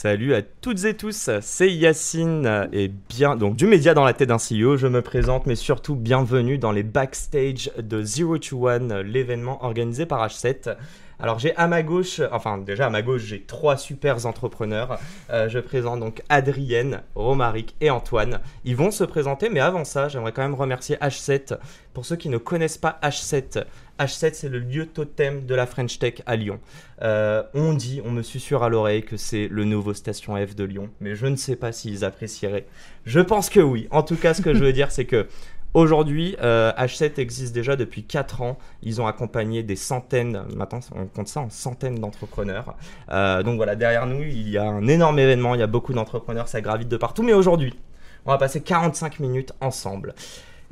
Salut à toutes et tous, c'est Yacine et bien donc du média dans la tête d'un CEO. Je me présente, mais surtout bienvenue dans les backstage de Zero to One, l'événement organisé par H7. Alors j'ai à ma gauche, enfin déjà à ma gauche, j'ai trois super entrepreneurs. Euh, je présente donc Adrienne, Romaric et Antoine. Ils vont se présenter, mais avant ça, j'aimerais quand même remercier H7. Pour ceux qui ne connaissent pas H7, H7 c'est le lieu totem de la French Tech à Lyon. Euh, on dit, on me susurre à l'oreille que c'est le nouveau Station F de Lyon, mais je ne sais pas s'ils apprécieraient. Je pense que oui. En tout cas, ce que je veux dire, c'est que Aujourd'hui, H7 euh, existe déjà depuis 4 ans. Ils ont accompagné des centaines, maintenant on compte ça en centaines d'entrepreneurs. Euh, donc voilà, derrière nous, il y a un énorme événement, il y a beaucoup d'entrepreneurs, ça gravite de partout. Mais aujourd'hui, on va passer 45 minutes ensemble.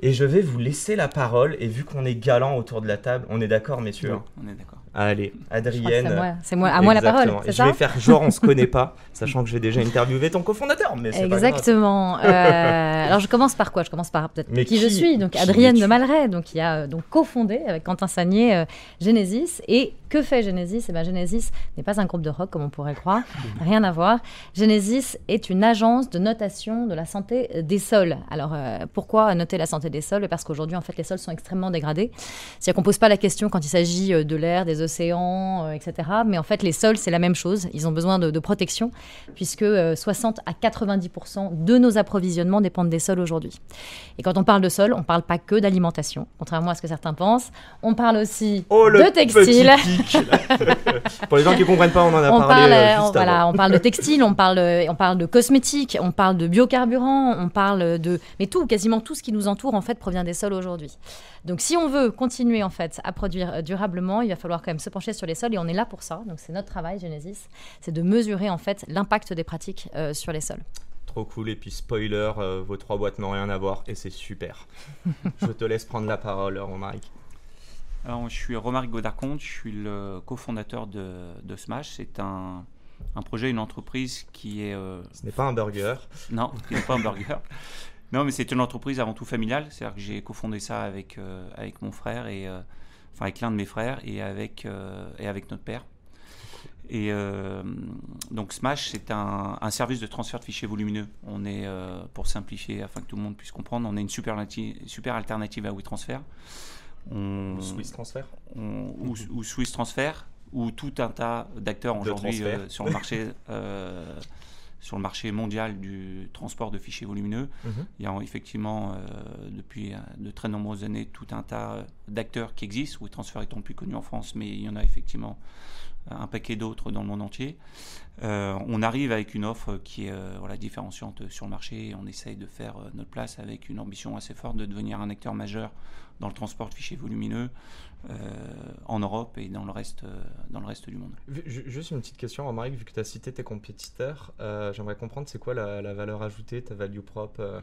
Et je vais vous laisser la parole. Et vu qu'on est galant autour de la table, on est d'accord, messieurs? On est d'accord. Allez, Adrienne. C'est moi, à moi la parole. je vais faire genre on se connaît pas, sachant que j'ai déjà interviewé ton cofondateur. Mais Exactement. euh, alors je commence par quoi? Je commence par peut-être qui, je suis. Donc Adrienne de Malray, donc qui a euh, donc cofondé avec Quentin Sagnier euh, Genesis. Et que fait Genesis? Eh ben Genesis n'est pas un groupe de rock comme on pourrait croire, rien à voir. Genesis est une agence de notation de la santé des sols. Alors euh, pourquoi noter la santé des sols? Parce qu'aujourd'hui en fait les sols sont extrêmement dégradés. C'est-à-dire qu'on pose pas la question quand il s'agit de l'air, des océans, euh, etc. Mais en fait, les sols, c'est la même chose. Ils ont besoin de, protection, puisque 60 euh, à 90% de nos approvisionnements dépendent des sols aujourd'hui. Et quand on parle de sol, on ne parle pas que d'alimentation, contrairement à ce que certains pensent. On parle aussi oh, de textile. Pour les gens qui ne comprennent pas, on en a on parlé. Parle, euh, voilà, on parle de textile, on parle, on parle de cosmétiques, on parle de biocarburants, on parle de... Mais tout, quasiment tout ce qui nous entoure, en fait, provient des sols aujourd'hui. Donc si on veut continuer, en fait, à produire durablement, il va falloir quand même se pencher sur les sols et on est là pour ça. Donc c'est notre travail, Genesis, c'est de mesurer en fait l'impact des pratiques euh, sur les sols. Trop cool. Et puis spoiler, euh, vos trois boîtes n'ont rien à voir et c'est super. je te laisse prendre la parole, Romaric. Alors, je suis Romaric Godard-Comte, je suis le cofondateur de, de Smash. C'est un, un, projet, une entreprise qui est. Euh, Ce n'est pas un burger. Non, ce n'est pas un burger. Non, mais c'est une entreprise avant tout familiale. C'est-à-dire que j'ai cofondé ça avec, avec mon frère et enfin avec l'un de mes frères et avec, euh, et avec notre père. Et euh, donc Smash, c'est un, service de transfert de fichiers volumineux. On est, euh, pour simplifier, afin que tout le monde puisse comprendre, on est une super, super alternative à WeTransfer. On, ou Swiss Transfer. ou, Swiss Transfer, ou tout un tas d'acteurs aujourd'hui sur le marché sur le marché mondial du transport de fichiers volumineux. Mhm. Il y a effectivement, euh, depuis euh, de très nombreuses années, tout un tas euh, d'acteurs qui existent, WeTransfer étant le plus connu en France, mais il y en a effectivement un paquet d'autres dans le monde entier. on arrive avec une offre qui est voilà, différenciante sur le marché et on essaye de faire notre place avec une ambition assez forte de devenir un acteur majeur dans le transport de fichiers volumineux euh, en Europe et dans le reste, euh, dans le reste du monde. Juste une petite question, Romaric, vu que tu as cité tes compétiteurs, euh, j'aimerais comprendre c'est quoi la, valeur ajoutée, ta value propre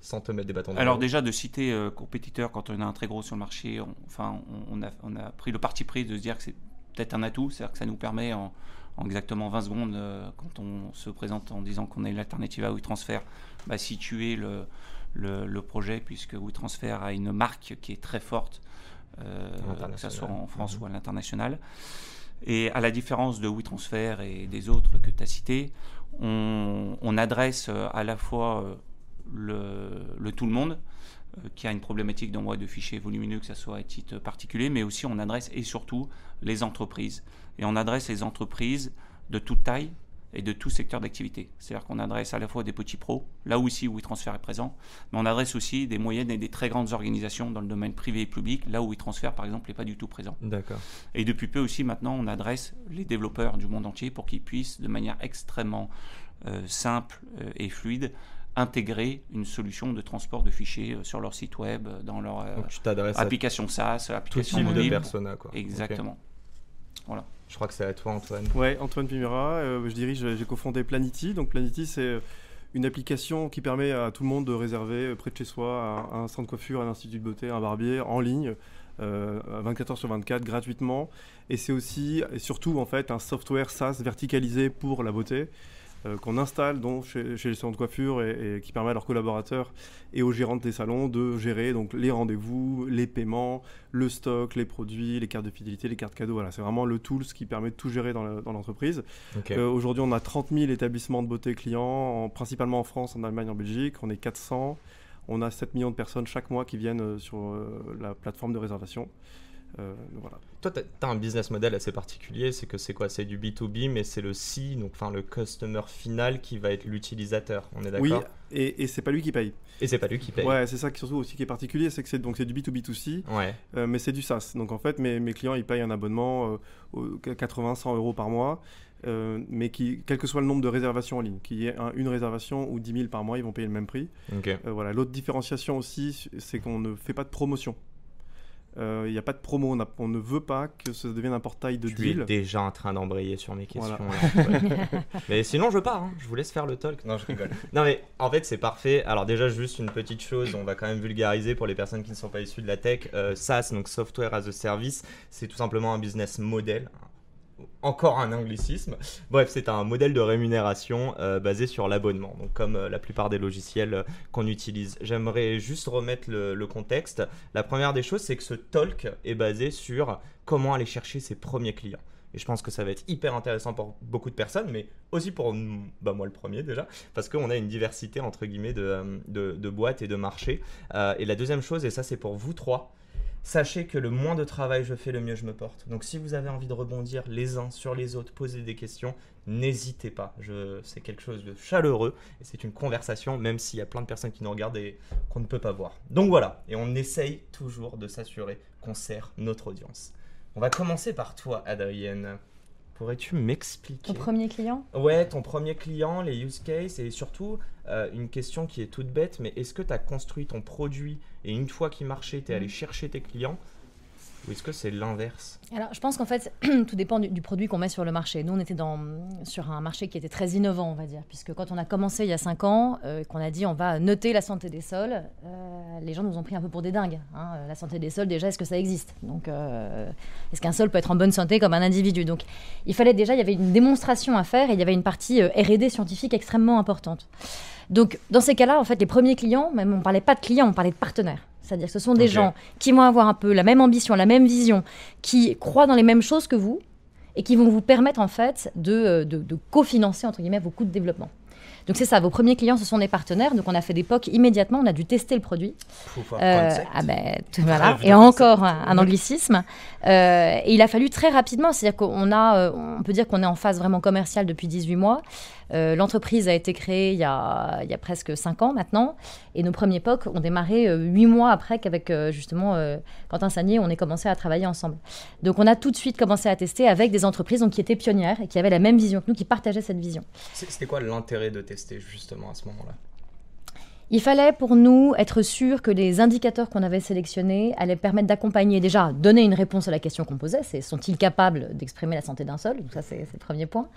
sans te mettre des bâtons dans Alors déjà de citer compétiteurs quand on a un très gros sur le marché, on, enfin on, a, on, a, pris le parti pris de se dire que c'est peut-être un atout, c'est-à-dire que ça nous permet en, exactement 20 secondes, quand on se présente en disant qu'on est l'alternative à WeTransfer, bah, situer le, le, le, projet, puisque WeTransfer a une marque qui est très forte euh, que ce soit en France ou à l'international. Et à la différence de WeTransfer et des autres que tu as cités, on, adresse euh, à la fois euh, le, tout le monde, qui a une problématique d'envoi de fichiers volumineux, que ce soit à titre particulier, mais aussi on adresse et surtout les entreprises. Et on adresse les entreprises de toute taille, et de tout secteur d'activité. C'est-à-dire qu'on adresse à la fois des petits pros, là où ici WeTransfer est présent, mais on adresse aussi des moyennes et des très grandes organisations dans le domaine privé et public, là où WeTransfer par exemple n'est pas du tout présent. D'accord. Et depuis peu aussi maintenant on adresse les développeurs du monde entier pour qu'ils puissent de manière extrêmement euh, simple euh, et fluide intégrer une solution de transport de fichiers euh, sur leur site web, dans leur application SaaS, application tout mobile. de persona, quoi. Exactement. Voilà. Je crois que c'est à toi, Antoine. Ouais, Antoine Pimera. je dirige, j'ai cofondé Planity. Donc Planity, c'est une application qui permet à tout le monde de réserver près de chez soi un, centre de coiffure, un institut de beauté, un barbier en ligne. 24 heures sur 24 gratuitement et c'est aussi et surtout en fait un software SaaS verticalisé pour la beauté euh, qu'on installe donc chez, les salons de coiffure et, qui permet à leurs collaborateurs et aux gérants des salons de gérer donc les rendez-vous, les paiements, le stock, les produits, les cartes de fidélité, les cartes cadeaux. Voilà, c'est vraiment le tool qui permet de tout gérer dans l'entreprise. Euh, aujourd'hui, on a 30 000 établissements de beauté clients, principalement en France, en Allemagne, en Belgique. On est 400. On a 7 millions de personnes chaque mois qui viennent euh, sur la plateforme de réservation. Euh, voilà. Toi, tu as, un business model assez particulier, c'est que c'est quoi? C'est du B2B, mais c'est le C, donc enfin le customer final qui va être l'utilisateur. On est d'accord? Oui, et, et c'est pas lui qui paye. Et c'est pas lui qui paye. Ouais, c'est ça qui surtout aussi qui est particulier, c'est que c'est donc c'est du B2B2C, ouais. Euh, mais c'est du SaaS. Donc en fait, mes, mes, clients ils payent un abonnement 80-100 euh, euros par mois. mais qui, quel que soit le nombre de réservations en ligne, qu'il y ait une réservation ou 10 000 par mois, ils vont payer le même prix. voilà. L'autre différenciation aussi, c'est qu'on ne fait pas de promotion. Il euh, n'y a pas de promo, on, ne veut pas que ça devienne un portail de deal. Tu es déjà en train d'embrayer sur mes questions. mais sinon, je pars, hein. je vous laisse faire le talk. Non, je rigole. non, mais en fait, c'est parfait. Alors, déjà, juste une petite chose, on va quand même vulgariser pour les personnes qui ne sont pas issues de la tech. Euh, SaaS, donc Software as a Service, c'est tout simplement un business model, encore un anglicisme. Bref, c'est un modèle de rémunération euh, basé sur l'abonnement, donc comme euh, la plupart des logiciels euh, qu'on utilise. J'aimerais juste remettre le, contexte. La première des choses, c'est que ce talk est basé sur comment aller chercher ses premiers clients. Et je pense que ça va être hyper intéressant pour beaucoup de personnes, mais aussi pour bah, moi le premier déjà, parce qu'on a une diversité entre guillemets de, de boîtes et de marchés. et la deuxième chose, et ça c'est pour vous trois, Sachez que le moins de travail je fais, le mieux je me porte. Donc si vous avez envie de rebondir les uns sur les autres, poser des questions, n'hésitez pas. C'est quelque chose de chaleureux et c'est une conversation, même s'il y a plein de personnes qui nous regardent et qu'on ne peut pas voir. Donc voilà, et on essaye toujours de s'assurer qu'on sert notre audience. On va commencer par toi, Adrienne. Pourrais-tu m'expliquer Ton premier client? Ouais, ton premier client, les use cases et surtout euh, une question qui est toute bête, mais est-ce que tu as construit ton produit et une fois qu'il marchait, tu es allé mm. chercher tes clients ou est-ce que c'est l'inverse Alors, je pense qu'en fait, tout dépend du, produit qu'on met sur le marché. Nous, on était dans, sur un marché qui était très innovant, on va dire, puisque quand on a commencé il y a 5 ans, euh, qu'on a dit on va noter la santé des sols, euh, les gens nous ont pris un peu pour des dingues. Hein. La santé des sols, déjà, est-ce que ça existe? Donc, euh, est-ce qu'un sol peut être en bonne santé comme un individu? Donc, il fallait déjà, il y avait une démonstration à faire et il y avait une partie R&D scientifique extrêmement importante. Donc, dans ces cas-là, en fait, les premiers clients, même on ne parlait pas de clients, on parlait de partenaires. C'est-à-dire que ce sont des gens qui vont avoir un peu la même ambition, la même vision, qui croient dans les mêmes choses que vous et qui vont vous permettre en fait de, euh, de, de cofinancer entre guillemets vos coûts de développement. Donc c'est ça, vos premiers clients, ce sont des partenaires. Donc on a fait des POC immédiatement, on a dû tester le produit. Euh, ah ben, voilà. Et encore un, anglicisme. Euh, et il a fallu très rapidement, c'est-à-dire qu'on a, euh, on peut dire qu'on est en phase vraiment commerciale depuis 18 mois. Euh, l'entreprise a été créée il y a, il y a presque 5 ans maintenant. Et nos premiers POC ont démarré 8 mois après qu'avec justement Quentin Sagnier, on ait commencé à travailler ensemble. Donc on a tout de suite commencé à tester avec des entreprises donc, qui étaient pionnières et qui avaient la même vision que nous, qui partageaient cette vision. C'était quoi l'intérêt de tester justement à ce moment-là? Il fallait pour nous être sûr que les indicateurs qu'on avait sélectionnés allaient permettre d'accompagner, déjà, donner une réponse à la question qu'on posait, c'est sont-ils capables d'exprimer la santé d'un sol Donc ça, c'est le premier point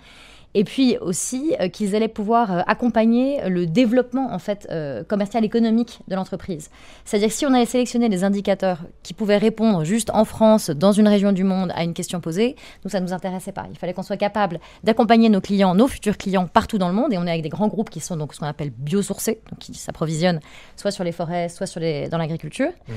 et puis aussi euh, qu'ils allaient pouvoir euh, accompagner le développement en fait euh, commercial économique de l'entreprise. C'est-à-dire que si on avait sélectionné des indicateurs qui pouvaient répondre juste en France, dans une région du monde, à une question posée, nous ça ne nous intéressait pas. Il fallait qu'on soit capable d'accompagner nos clients, nos futurs clients partout dans le monde, et on est avec des grands groupes qui sont donc ce qu'on appelle biosourcés, donc qui s'approvisionnent soit sur les forêts, soit dans l'agriculture. Mmh.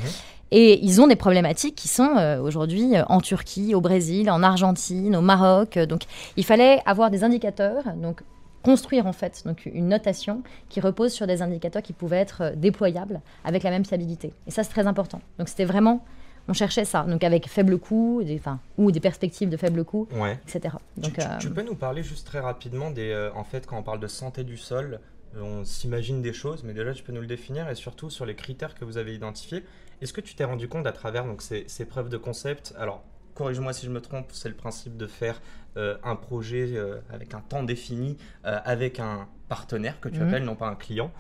Et ils ont des problématiques qui sont euh, aujourd'hui euh, en Turquie, au Brésil, en Argentine, au Maroc. Donc il fallait avoir des indicateurs, donc construire en fait donc une notation qui repose sur des indicateurs qui pouvaient être euh, déployables avec la même fiabilité. Et ça c'est très important. Donc c'était vraiment on cherchait ça, donc avec faible coût, des, ou des perspectives de faible coût, etc. Donc, tu, peux nous parler juste très rapidement des, en fait, quand on parle de santé du sol, on s'imagine des choses, mais déjà tu peux nous le définir et surtout sur les critères que vous avez identifiés. Est-ce que tu t'es rendu compte à travers donc, ces, preuves de concept? Alors, corrige-moi si je me trompe, c'est le principe de faire euh, un projet euh, avec un temps défini, euh, avec un partenaire que tu mhm. appelles, non pas un client.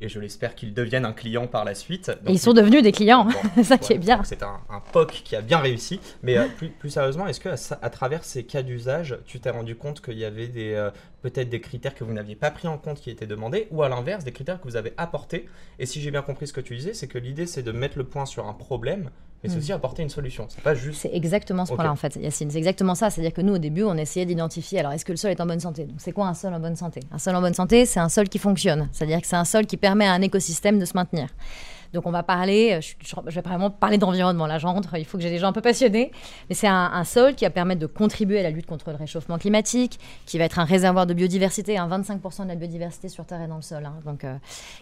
Et je l'espère qu'ils deviennent un client par la suite. et ils sont devenus des clients, ça qui est bien. C'est un, POC qui a bien réussi. Mais euh, plus, sérieusement, est-ce que à, travers ces cas d'usage, tu t'es rendu compte qu'il y avait des euh, peut-être des critères que vous n'aviez pas pris en compte qui étaient demandés, ou à l'inverse, des critères que vous avez apportés? Et si j'ai bien compris ce que tu disais, c'est que l'idée c'est de mettre le point sur un problème mais c'est hmm. aussi apporter une solution. C'est pas juste. C'est exactement ce point-là en fait, Yacine. C'est exactement ça. C'est-à-dire que nous, au début, on essayait d'identifier. Alors, est-ce que le sol est en bonne santé? Donc, c'est quoi un sol en bonne santé? Un sol en bonne santé, c'est un sol qui fonctionne. C'est-à-dire que c'est un sol qui permet à un écosystème de se maintenir. Donc on va parler, euh, je, vais vraiment parler d'environnement, là j'entre, il faut que j'ai des gens un peu passionnés, mais c'est un, sol qui va permettre de contribuer à la lutte contre le réchauffement climatique, qui va être un réservoir de biodiversité, 25% de la biodiversité sur Terre est dans le sol, hein. donc, euh,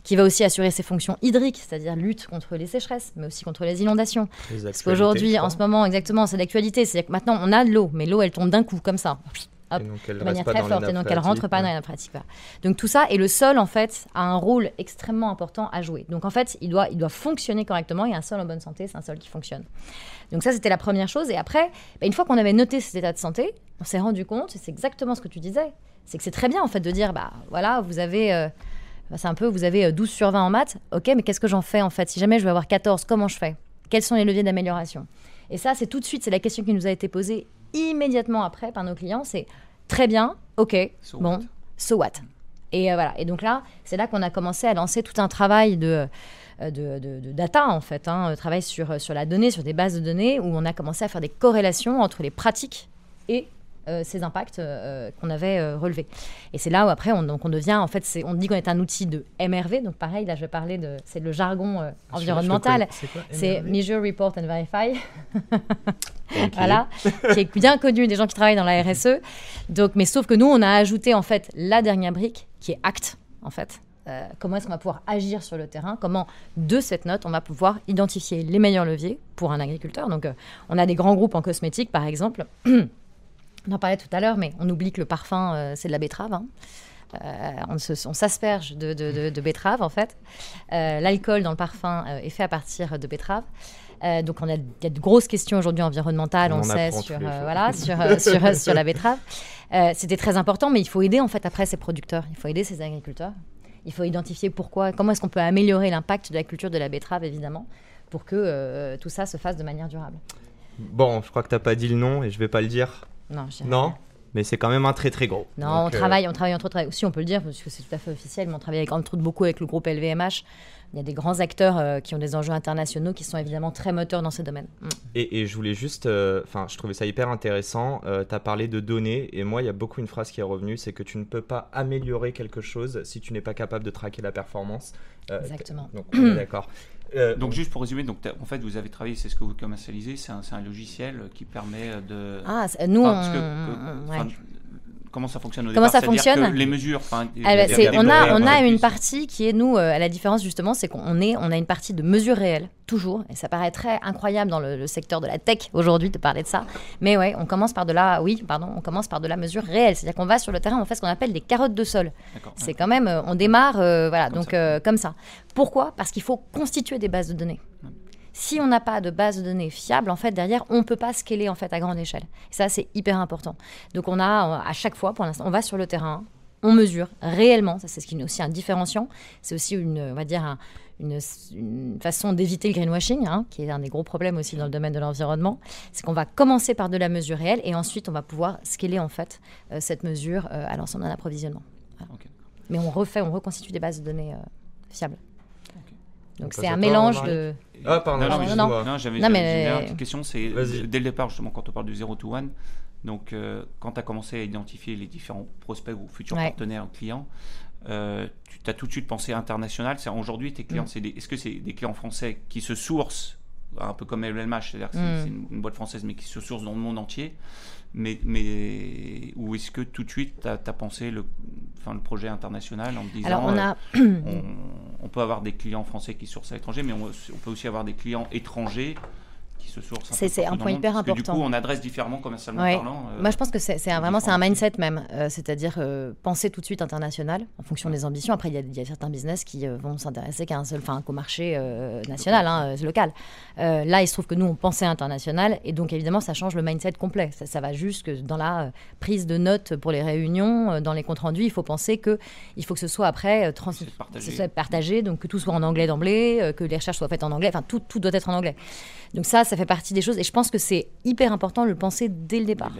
qui va aussi assurer ses fonctions hydriques, c'est-à-dire lutte contre les sécheresses, mais aussi contre les inondations. Parce qu'aujourd'hui, en ce moment, exactement, c'est l'actualité, c'est-à-dire que maintenant on a de l'eau, mais l'eau elle tombe d'un coup comme ça de manière très forte, et donc elle rentre pas dans la pratique. Donc tout ça, et le sol, en fait, a un rôle extrêmement important à jouer. Donc en fait, il doit, il doit fonctionner correctement, et un sol en bonne santé, c'est un sol qui fonctionne. Donc ça, c'était la première chose. Et après, bah, une fois qu'on avait noté cet état de santé, on s'est rendu compte, et c'est exactement ce que tu disais, c'est que c'est très bien, en fait, de dire, bah voilà, vous avez... Euh, bah, c'est un peu, vous avez 12 euh, sur 20 en maths, ok, mais qu'est-ce que j'en fais en fait? Si jamais je veux avoir 14, comment je fais? Quels sont les leviers d'amélioration? Et ça, c'est tout de suite, c'est la question qui nous a été posée immédiatement après par nos clients, c'est très bien, ok, bon, so what? Et euh, voilà. Et donc là, c'est là qu'on a commencé à lancer tout un travail de, euh, de, data, en fait, hein, un travail sur, sur la donnée, sur des bases de données, où on a commencé à faire des corrélations entre les pratiques et euh, ces impacts euh, qu'on avait euh, relevés. Et c'est là où après on, donc on devient, en fait, on dit qu'on est un outil de MRV, donc pareil, là je vais parler de, c'est le jargon environnemental, c'est Measure, Report and Verify, voilà, qui est bien connu des gens qui travaillent dans la RSE. Donc, mais sauf que nous on a ajouté en fait la dernière brique qui est ACT, en fait. comment est-ce qu'on va pouvoir agir sur le terrain, comment de cette note on va pouvoir identifier les meilleurs leviers pour un agriculteur? Donc on a des grands groupes en cosmétique par exemple On en parlait tout à l'heure, mais on oublie que le parfum, euh, c'est de la betterave. Hein. Euh, on, s'asperge de, betterave, en fait. Euh, l'alcool dans le parfum est fait à partir de betterave. donc, on a, il y a de grosses questions aujourd'hui environnementales, on, sait, sur, voilà, sur, sur, sur, la betterave. C'était très important, mais il faut aider, en fait, après ces producteurs. Il faut aider ces agriculteurs. Il faut identifier pourquoi, comment est-ce qu'on peut améliorer l'impact de la culture de la betterave, évidemment, pour que tout ça se fasse de manière durable. Bon, je crois que tu n'as pas dit le nom et je vais pas le dire. Non, non? mais c'est quand même un très très gros. Non, on, euh, travaille, on travaille entre autres, aussi on peut le dire, parce que c'est tout à fait officiel, mais on travaille avec, entre autres beaucoup avec le groupe LVMH. Il y a des grands acteurs euh, qui ont des enjeux internationaux qui sont évidemment très moteurs dans ce domaine. Mm. Et, je voulais juste, euh, enfin, je trouvais ça hyper intéressant. tu as parlé de données, et moi, il y a beaucoup une phrase qui est revenue c'est que tu ne peux pas améliorer quelque chose si tu n'es pas capable de traquer la performance. Exactement. Donc, on est d'accord. Euh, donc juste pour résumer, donc en fait vous avez travaillé, c'est ce que vous commercialisez, c'est un, un, logiciel qui permet de. Ah, nous, comment ça fonctionne au Comment ça fonctionne Les mesures. Ah, bah, on a, on a une partie qui est nous, euh, à la différence justement, c'est qu'on est, on a une partie de mesures réelles toujours, et ça paraît très incroyable dans le, secteur de la tech aujourd'hui de parler de ça. Mais ouais, on commence par de la, oui, pardon, on commence par de la mesure réelle, c'est-à-dire qu'on va sur le terrain, on fait ce qu'on appelle des carottes de sol. C'est quand même, euh, on démarre, euh, voilà, donc comme ça. Pourquoi? Parce qu'il faut constituer des bases de données. Si on n'a pas de base de données fiable, en fait, derrière, on ne peut pas scaler en fait à grande échelle. Et ça, c'est hyper important. Donc, on a à chaque fois, pour l'instant, on va sur le terrain, on mesure réellement. Ça, c'est ce qui est aussi un différenciant. C'est aussi une, on va dire, une, façon d'éviter le greenwashing, hein, qui est un des gros problèmes aussi dans le domaine de l'environnement. C'est qu'on va commencer par de la mesure réelle et ensuite on va pouvoir scaler en fait euh, cette mesure euh, à l'ensemble d'un approvisionnement. Mais on refait, on reconstitue des bases de données euh, fiables. Donc c'est un mélange de. Ah, pardon, non, non, non, j'avais une petite question. C'est dès le départ, justement, quand on parle du 0 to 1, donc euh, quand tu as commencé à identifier les différents prospects ou futurs partenaires clients, euh, tu as tout de suite pensé international. Aujourd'hui, tes clients, mm. est-ce que c'est des clients français qui se sourcent, un peu comme LVMH, c'est-à-dire que c'est mm. une, boîte française mais qui se source dans le monde entier mais, mais ou est-ce que tout de suite tu as, pensé le, enfin, le projet international en te disant Alors on, a... Euh, on, peut avoir des clients français qui sourcent à l'étranger, mais on, peut aussi avoir des clients étrangers qui qui se sourcent. C'est un point hyper important. du coup, on adresse différemment commercialement parlant. Moi, je pense que c'est vraiment c'est un mindset même, c'est-à-dire penser tout de suite international en fonction des ambitions. Après, il y, a certains business qui vont s'intéresser qu'à un seul, enfin, qu'au marché national, hein, local. là, il se trouve que nous, on pensait international, et donc évidemment, ça change le mindset complet. Ça, ça va juste que dans la prise de notes pour les réunions, dans les comptes rendus, il faut penser que il faut que ce soit après trans partagé. partagé, donc que tout soit en anglais d'emblée, que les recherches soient faites en anglais. Enfin, tout, tout doit être en anglais. Donc ça, ça fait partie des choses. Et je pense que c'est hyper important de le penser dès le départ.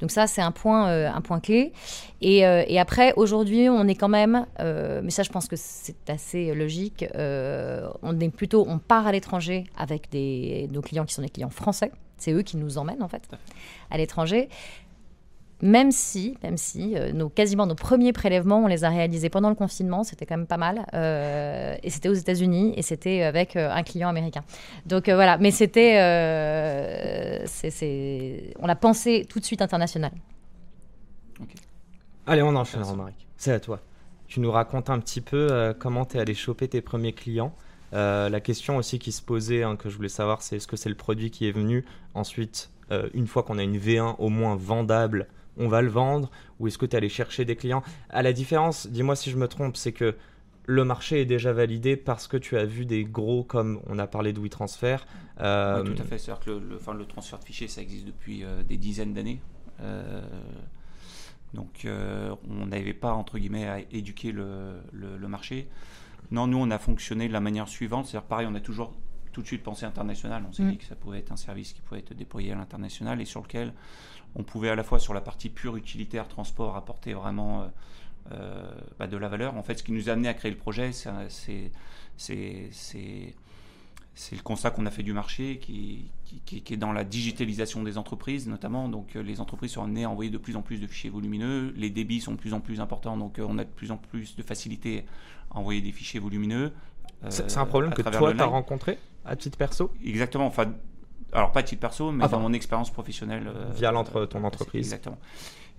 Donc ça, c'est un point, euh, un point clé. Et, euh, et après, aujourd'hui, on est quand même, euh, mais ça, je pense que c'est assez logique. on est plutôt, on part à l'étranger avec des, nos clients qui sont des clients français. C'est eux qui nous emmènent en fait à l'étranger même si, même si euh, nos, quasiment nos premiers prélèvements, on les a réalisés pendant le confinement, c'était quand même pas mal. Euh, et c'était aux États-Unis et c'était avec euh, un client américain. Donc voilà, mais c'était. on a pensé tout de suite international. Allez, on enchaîne, Romaric. C'est à toi. Tu nous racontes un petit peu comment tu es allé choper tes premiers clients. la question aussi qui se posait, hein, que je voulais savoir, c'est est-ce que c'est le produit qui est venu ensuite, une fois qu'on a une V1 au moins vendable, on va le vendre ou est-ce que tu es allé chercher des clients À la différence, dis-moi si je me trompe, c'est que le marché est déjà validé parce que tu as vu des gros comme on a parlé de WeTransfer. Euh... tout à fait. C'est-à-dire que le, le, transfert de fichiers, ça existe depuis euh, des dizaines d'années. Euh, donc euh, on n'avait pas, entre guillemets, à éduquer le, marché. Non, nous, on a fonctionné de la manière suivante. C'est-à-dire, pareil, on a toujours tout de suite pensé international. On s'est mm. dit que ça pouvait être un service qui pouvait être déployé à l'international et sur lequel on pouvait à la fois sur la partie pure utilitaire transport apporter vraiment euh, euh, bah, de la valeur. En fait, ce qui nous a amené à créer le projet, c'est le constat qu'on a fait du marché qui, est dans la digitalisation des entreprises notamment. Donc euh, les entreprises sont amenées à envoyer de plus en plus de fichiers volumineux, les débits sont de plus en plus importants, donc on a de plus en plus de facilité à envoyer des fichiers volumineux. c'est un problème que toi tu as rencontré à titre perso? Exactement. Enfin, alors pas titre perso, mais dans mon expérience professionnelle. Euh, via ton entreprise. Exactement.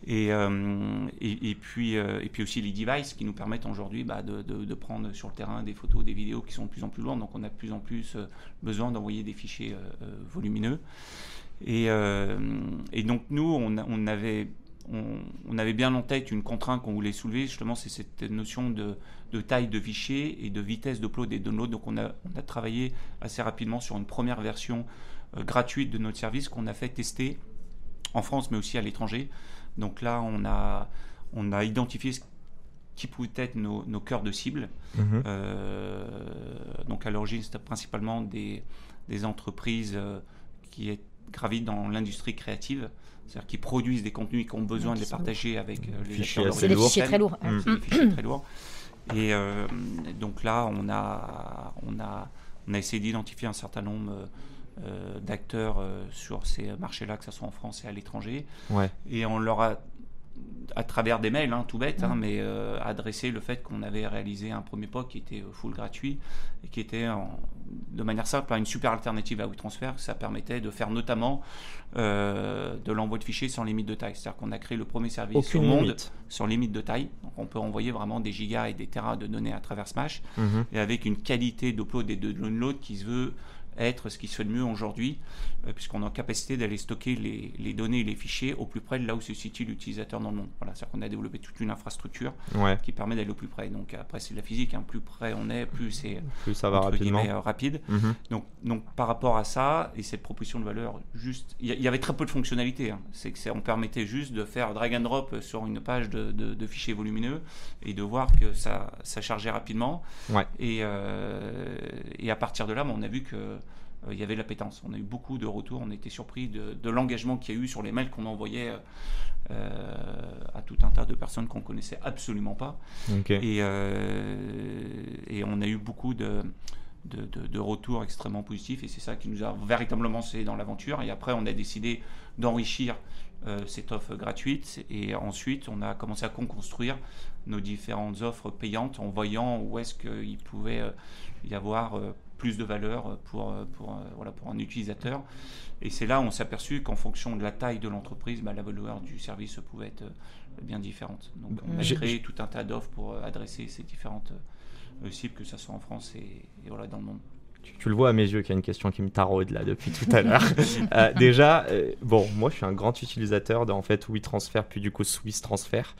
Et, euh, et, puis, euh, et puis aussi les devices qui nous permettent aujourd'hui bah, de, de, prendre sur le terrain des photos, des vidéos qui sont de plus en plus lourdes. Donc on a de plus en plus besoin d'envoyer des fichiers volumineux. Et, et, donc nous, on, on avait, on, avait bien en tête une contrainte qu'on voulait soulever, justement, c'est cette notion de, de, taille de fichier et de vitesse d'upload et de download. Donc on a, on a travaillé assez rapidement sur une première version gratuite de notre service qu'on a fait tester en France mais aussi à l'étranger. Donc là, on a, on a identifié ce qui pouvaient être nos, nos cœurs de cible. Mhm. Euh, donc à l'origine, c'était principalement des, des entreprises euh, qui gravitent dans l'industrie créative, c'est-à-dire qui produisent des contenus et qui ont besoin de les partager avec les fichiers C'est des fichiers très lourds. Des fichiers très lourds. Et donc là, on a, on a, on a essayé d'identifier un certain nombre euh, d'acteurs euh, sur ces marchés-là, que ce soit en France et à l'étranger. Et on leur a à travers des mails, hein, tout bête, hein, mais euh, adressé le fait qu'on avait réalisé un premier POC qui était full gratuit et qui était de manière simple une super alternative à WeTransfer. Ça permettait de faire notamment de l'envoi de fichiers sans limite de taille. C'est-à-dire qu'on a créé le premier service au monde sans limite de taille. Donc on peut envoyer vraiment des gigas et des terras de données à travers Smash mhm. et avec une qualité d'upload et de download qui se veut être ce qui se fait mieux aujourd'hui, puisqu'on est en capacité d'aller stocker les, données et les fichiers au plus près de là où se situe l'utilisateur dans le monde. Voilà, c'est-à-dire qu'on a développé toute une infrastructure qui permet d'aller au plus près. Donc après, c'est de la physique, hein. plus près on est, plus c'est plus ça va rapidement. Euh, rapide. Mhm. Donc, donc par rapport à ça et cette proposition de valeur, juste, il y, avait très peu de fonctionnalités. Hein. C'est que on permettait juste de faire drag and drop sur une page de, fichiers volumineux et de voir que ça, ça chargeait rapidement. Et, euh, et à partir de là, on a vu que euh, il y avait de l'appétence. On a eu beaucoup de retours, on était surpris de, l'engagement qu'il y a eu sur les mails qu'on envoyait euh, à tout un tas de personnes qu'on connaissait absolument pas. Euh, et, on a eu beaucoup de, de, retours extrêmement positifs et c'est ça qui nous a véritablement lancé dans l'aventure. Et après, on a décidé d'enrichir cette offre gratuite et ensuite on a commencé à construire nos différentes offres payantes en voyant où est-ce qu'il pouvait y avoir plus de valeur pour, pour, voilà, pour un utilisateur. Et c'est là où on s'est aperçu qu'en fonction de la taille de l'entreprise, bah, la valeur du service pouvait être euh, bien différente. Donc on a créé tout un tas d'offres pour euh, adresser ces différentes euh, cibles, que ce soit en France et, voilà, dans le monde. tu le vois à mes yeux qu'il y a une question qui me taraude là depuis tout à l'heure. Euh, déjà, euh, bon, moi je suis un grand utilisateur de en fait WeTransfer puis du coup Swiss Transfer.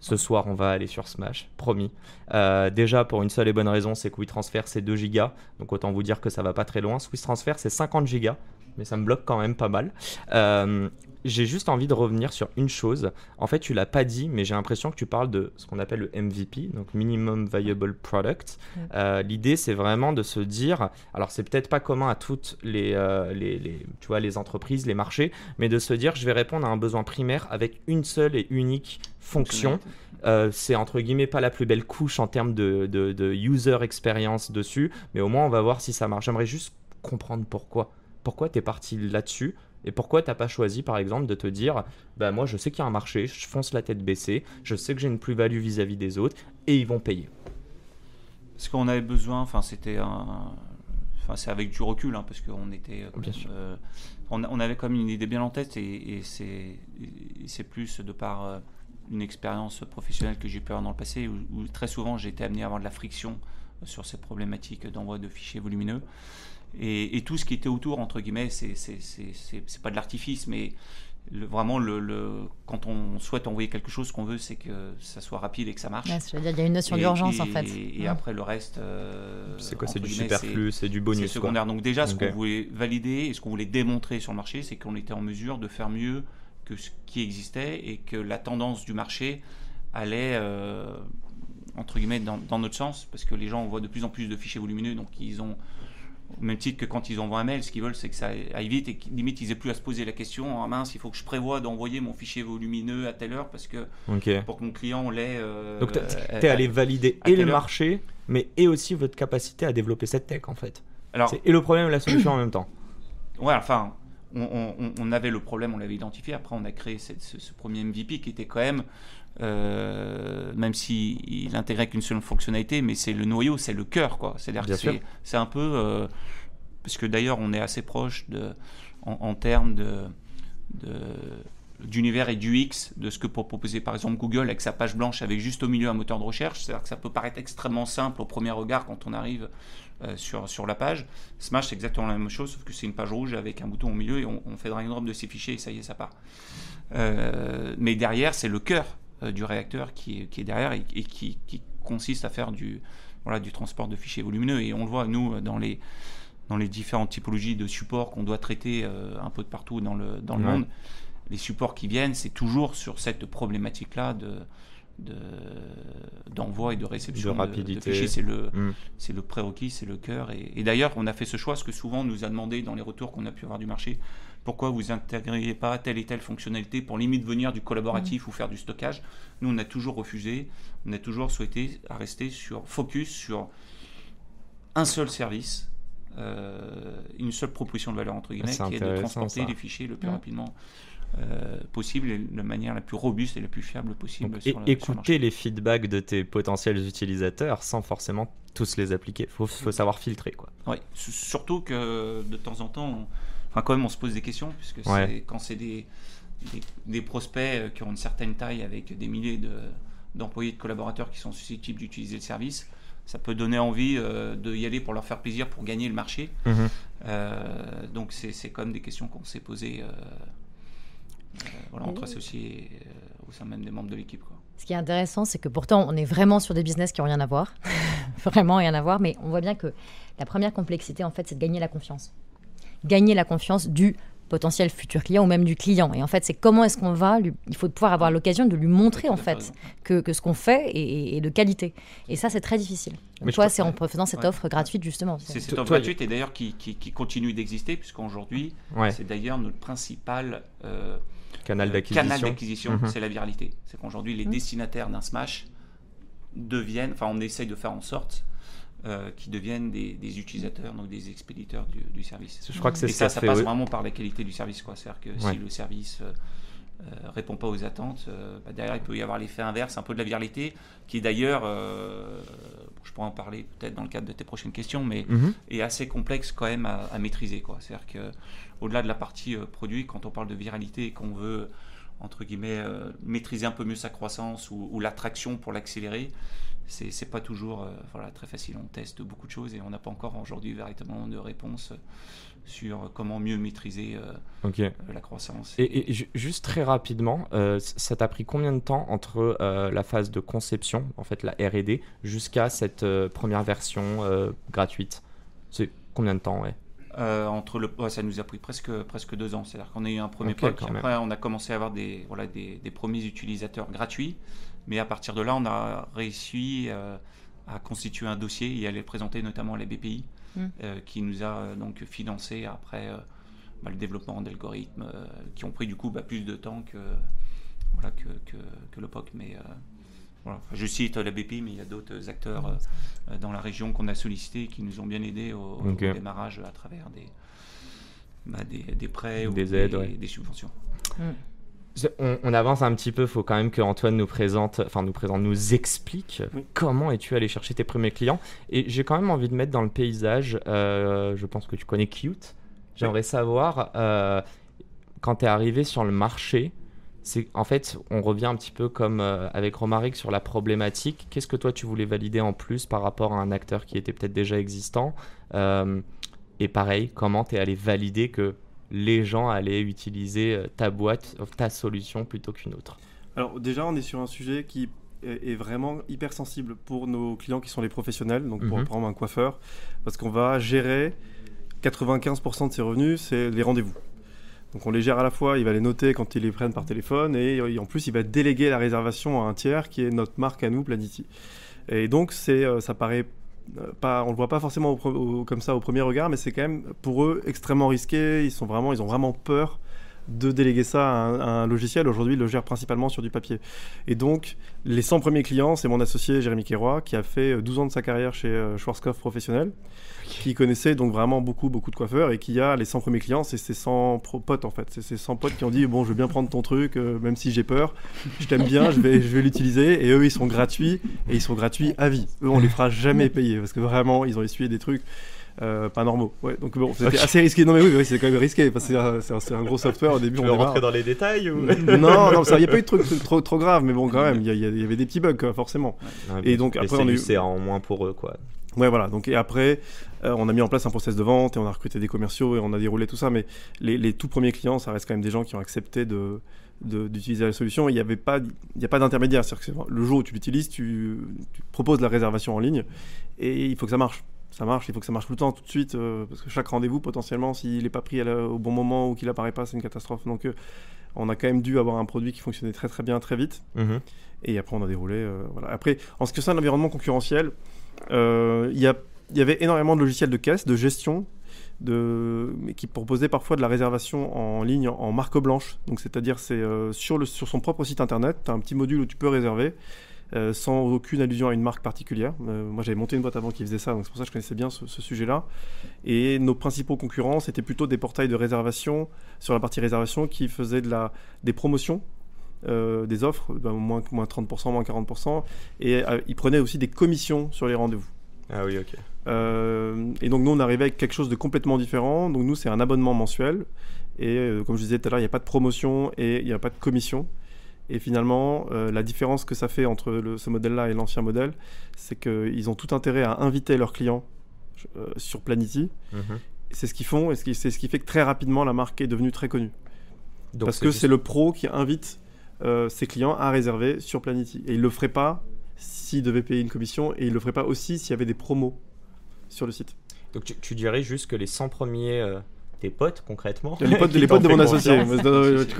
Ce soir, on va aller sur Smash, promis. Euh, déjà, pour une seule et bonne raison, c'est que WeTransfer c'est 2 gigas, donc autant vous dire que ça va pas très loin. Swiss Transfer c'est 50 gigas, mais ça me bloque quand même pas mal. Euh, j'ai juste envie de revenir sur une chose. En fait, tu l'as pas dit, mais j'ai l'impression que tu parles de ce qu'on appelle le MVP, donc Minimum Viable Product. Euh, l'idée, c'est vraiment de se dire, alors c'est peut-être pas commun à toutes les, euh, les, les, tu vois, les entreprises, les marchés, mais de se dire, je vais répondre à un besoin primaire avec une seule et unique fonction. Euh, c'est entre guillemets pas la plus belle couche en termes de, de, de user experience dessus, mais au moins on va voir si ça marche. J'aimerais juste comprendre pourquoi. Pourquoi tu es parti là-dessus et pourquoi t'as pas choisi, par exemple, de te dire, bah moi je sais qu'il y a un marché, je fonce la tête baissée, je sais que j'ai une plus-value vis-à-vis des autres, et ils vont payer. Parce qu'on avait besoin, enfin c'était un, enfin c'est avec du recul, hein, parce qu'on était, Bien sûr. euh, on, on avait comme une idée bien en tête, et, et c'est, et c'est plus de par euh, une expérience professionnelle que j'ai pu avoir dans le passé, où, où très souvent j'ai été amené à avoir de la friction sur ces problématiques d'envoi de fichiers volumineux. Et, et tout ce qui était autour, entre guillemets, c'est, c'est, c'est, c'est, c'est pas de l'artifice, mais le- vraiment, le, le- quand on souhaite envoyer quelque chose, ce qu'on veut, c'est que ça soit rapide et que ça marche. Ouais, dire, il y a une notion Et- d'urgence en fait. Et, Ouais. après, le reste. euh, C'est quoi C'est du superflu, c'est du c'est bonus. quoi. secondaire. Donc déjà, ce qu'on voulait valider et ce qu'on voulait démontrer sur le marché, c'est qu'on était en mesure de faire mieux que ce qui existait et que la tendance du marché allait, euh, entre guillemets, dans, dans notre sens, parce que les gens envoient de plus en plus de fichiers volumineux, donc ils ont, au même titre que quand ils envoient un mail, ce qu'ils veulent, c'est que ça aille vite et limite, ils n'aient plus à se poser la question, ah mince, il faut que je prévoie d'envoyer mon fichier volumineux à telle heure, parce que pour que mon client l'ait... euh, Donc euh, t'es allé valider et le marché, mais et aussi votre capacité à développer cette tech en fait. Alors, et le problème et la solution en même temps. Ouais, enfin, on, on- on avait le problème, on l'avait identifié. Après, on a créé cette- ce, ce premier MVP qui était quand même, euh, même s'il il intégrait qu'une seule fonctionnalité, mais c'est le noyau, c'est le cœur, quoi. C'est-à-dire que c'est- un peu, euh, parce que d'ailleurs, on est assez proche de, en, en termes de, d'univers et du X de ce que peut proposer par exemple Google avec sa page blanche avec juste au milieu un moteur de recherche. C'est-à-dire que ça peut paraître extrêmement simple au premier regard quand on arrive euh, sur, sur la page. Smash, c'est exactement la même chose, sauf que c'est une page rouge avec un bouton au milieu et on, on fait drag and drop de ces fichiers et ça y est, ça part. Euh, mais derrière, c'est le cœur du réacteur qui est, qui est derrière et, et qui, qui consiste à faire du, voilà, du transport de fichiers volumineux. Et on le voit, nous, dans les, dans les différentes typologies de supports qu'on doit traiter euh, un peu de partout dans le, dans le Ouais. monde, les supports qui viennent, c'est toujours sur cette problématique-là de de- d'envoi et de réception De rapidité. fichiers. C'est le, Mm. c'est le prérequis, c'est le cœur. Et, et d'ailleurs, on a fait ce choix, parce que souvent on nous a demandé dans les retours qu'on a pu avoir du marché, pourquoi vous intégriez pas telle et telle fonctionnalité pour limite venir du collaboratif ou faire du stockage. Nous, on a toujours refusé, on a toujours souhaité rester sur focus sur un seul service, euh, une seule proposition de valeur entre guillemets, qui est de transporter ça. les fichiers le plus Mm. rapidement euh, possible et de la manière la plus robuste et la plus fiable possible. Donc, sur le écouter les feedbacks de tes potentiels utilisateurs sans forcément tous les appliquer. Faut, faut savoir filtrer quoi. Ouais, s- surtout que de temps en temps, on, enfin quand même, on se pose des questions, puisque Ouais. c'est- quand c'est des, des, des prospects euh, qui ont une certaine taille avec des milliers de- d'employés, de, collaborateurs qui sont susceptibles d'utiliser le service, ça peut donner envie euh, de y aller pour leur faire plaisir, pour gagner le marché. Euh, donc c'est c'est quand même des questions qu'on s'est posées euh, euh, voilà, entre associés euh, au sein même des membres de l'équipe. quoi. Ce qui est intéressant, c'est que pourtant, on est vraiment sur des business qui n'ont rien à voir. vraiment rien à voir. Mais on voit bien que la première complexité, en fait, c'est de gagner la confiance. Gagner la confiance du potentiel futur client ou même du client. Et en fait, c'est comment est-ce qu'on va lui... Il faut pouvoir avoir l'occasion de lui montrer, en fait que, que ce qu'on fait est, est de qualité. Et ça, c'est très difficile. Mais toi, c'est en faisant cette Ouais. offre gratuite, justement. C'est cette offre toi, gratuite et d'ailleurs qui, qui- qui continue d'exister, puisqu'aujourd'hui, Ouais. c'est d'ailleurs notre principal euh, Canal euh, d'acquisition. canal d'acquisition, Mhm. c'est la viralité. C'est qu'aujourd'hui, les Mhm. destinataires d'un Smash deviennent, enfin, on essaye de faire en sorte euh, qu'ils deviennent des, des utilisateurs, donc des expéditeurs du, du service. Je crois que c'est Et ce ça, ça fait. passe vraiment par la qualité du service. quoi. C'est-à-dire que Ouais. si le service euh, euh, répond pas aux attentes, bah, derrière, il peut y avoir l'effet inverse, un peu de la viralité, qui d'ailleurs, je pourrais en parler peut-être dans le cadre de tes prochaines questions, mais Mhm. est assez complexe quand même à, à maîtriser. quoi. C'est-à-dire que au-delà de la partie euh, produit, quand on parle de viralité et qu'on veut entre guillemets, maîtriser un peu mieux sa croissance ou, l'attraction pour l'accélérer, c'est pas toujours voilà, très facile. On teste beaucoup de choses et on n'a pas encore aujourd'hui véritablement de réponse sur comment mieux maîtriser euh, euh, la croissance. Et, juste très rapidement, euh, ça t'a pris combien de temps entre la phase de conception, en fait la R&D, jusqu'à cette première version gratuite? C'est combien de temps ouais? Entre le, ça nous a pris presque, presque deux ans. C'est-à-dire qu'on a eu un premier okay, après on a commencé à avoir des, voilà, des, des, premiers utilisateurs gratuits, mais à partir de là, on a réussi à constituer un dossier et à les présenter notamment à la BPI. Mm. Euh, qui nous a euh, donc financé après euh, bah, le développement d'algorithmes qui ont pris du coup bah, plus de temps que, voilà, que, que, que le POC. Mais voilà. je cite la BP, mais il y a d'autres acteurs dans la région qu'on a sollicités qui nous ont bien aidés au, démarrage à travers des, bah, des, des, prêts ou des, aides, des subventions. Mm. On, avance un petit peu, il faut quand même que Antoine nous présente, enfin nous présente, nous explique comment es-tu allé chercher tes premiers clients. Et j'ai quand même envie de mettre dans le paysage, euh, je pense que tu connais Cute. J'aimerais savoir, euh, quand tu es arrivé sur le marché, c'est en fait, on revient un petit peu comme euh, avec Romaric sur la problématique. Qu'est-ce que toi tu voulais valider en plus par rapport à un acteur qui était peut-être déjà existant Et pareil, comment tu es allé valider que les gens allaient utiliser euh, ta boîte, ta solution plutôt qu'une autre Alors déjà, on est sur un sujet qui est vraiment hyper sensible pour nos clients qui sont les professionnels, donc pour mhm. prendre un coiffeur, parce qu'on va gérer 95% de ses revenus, c'est les rendez-vous. Donc on les gère à la fois, il va les noter quand ils les prennent par téléphone, et en plus il va déléguer la réservation à un tiers qui est notre marque à nous, Planity. Et donc c'est, euh, ça paraît pas, on le voit pas forcément comme ça au premier regard, mais c'est quand même pour eux extrêmement risqué. Ils sont vraiment, ils ont vraiment peur de déléguer ça à un, logiciel. Aujourd'hui, ils le gèrent principalement sur du papier. Et donc, les 100 premiers clients, c'est mon associé Jérémy Kéroy, qui a fait 12 ans de sa carrière chez euh, Schwarzkopf Professionnel, qui connaissait donc vraiment beaucoup, beaucoup de coiffeurs, et qui a les 100 premiers clients, c'est ses 100 potes en fait. C'est ses 100 potes qui ont dit, bon, je veux bien prendre ton truc, euh, même si j'ai peur, je t'aime bien, je vais, je vais l'utiliser. Et eux, ils sont gratuits, et ils sont gratuits à vie. Eux, on les fera jamais payer, parce que vraiment, ils ont essuyé des trucs. Euh, pas normaux. Ouais, donc bon, c'était assez risqué. Non mais oui, c'est quand même risqué parce que c'est un, gros software au début. Tu on veux rentrer dans les détails ou... Non, non, il n'y a pas eu de trucs trop, trop grave, mais bon, quand même, il y, y, avait des petits bugs forcément. et donc après, on a eu. C'est en moins pour eux, quoi. Ouais, voilà. Donc, et après, euh, on a mis en place un process de vente et on a recruté des commerciaux et on a déroulé tout ça. Mais les, les tout premiers clients, ça reste quand même des gens qui ont accepté de d'utiliser la solution. Il n'y avait pas, il y a pas d'intermédiaire. Le jour où tu l'utilises, tu, tu, proposes la réservation en ligne et il faut que ça marche ça marche, il faut que ça marche tout le temps, tout de suite, euh, parce que chaque rendez-vous, potentiellement, s'il n'est pas pris au bon moment ou qu'il apparaît pas, c'est une catastrophe. Donc, euh, on a quand même dû avoir un produit qui fonctionnait très très bien, très vite. Mhm. Et après, on a déroulé. Voilà. Après, en ce qui concerne l'environnement concurrentiel, il y, avait énormément de logiciels de caisse, de gestion, qui proposaient parfois de la réservation en ligne en marque blanche. Donc, c'est-à-dire, c'est sur, le, sur son propre site internet, tu as un petit module où tu peux réserver. Euh, sans aucune allusion à une marque particulière. Euh, moi, j'avais monté une boîte avant qui faisait ça, donc c'est pour ça que je connaissais bien ce, sujet-là. Et nos principaux concurrents, c'était plutôt des portails de réservation sur la partie réservation qui faisaient des promotions euh, des offres, ben, moins, moins 30%, moins 40%, et ils prenaient aussi des commissions sur les rendez-vous. Ah oui, ok. et donc nous, on arrivait avec quelque chose de complètement différent. Donc nous, c'est un abonnement mensuel. Et comme je disais tout à l'heure, il n'y a pas de promotion et il n'y a pas de commission. Et finalement, euh, la différence que ça fait entre ce modèle-là et l'ancien modèle, c'est qu'ils ont tout intérêt à inviter leurs clients euh, sur Planity. Mhm. C'est ce qu'ils font et c'est ce qui fait que très rapidement, la marque est devenue très connue. Parce que c'est le pro qui invite euh, ses clients à réserver sur Planity. Et il ne le ferait pas s'il devait payer une commission et il ne le ferait pas aussi s'il y avait des promos sur le site. Donc tu, tu dirais juste que les 100 premiers tes potes concrètement Les potes, les potes de mon associé. tu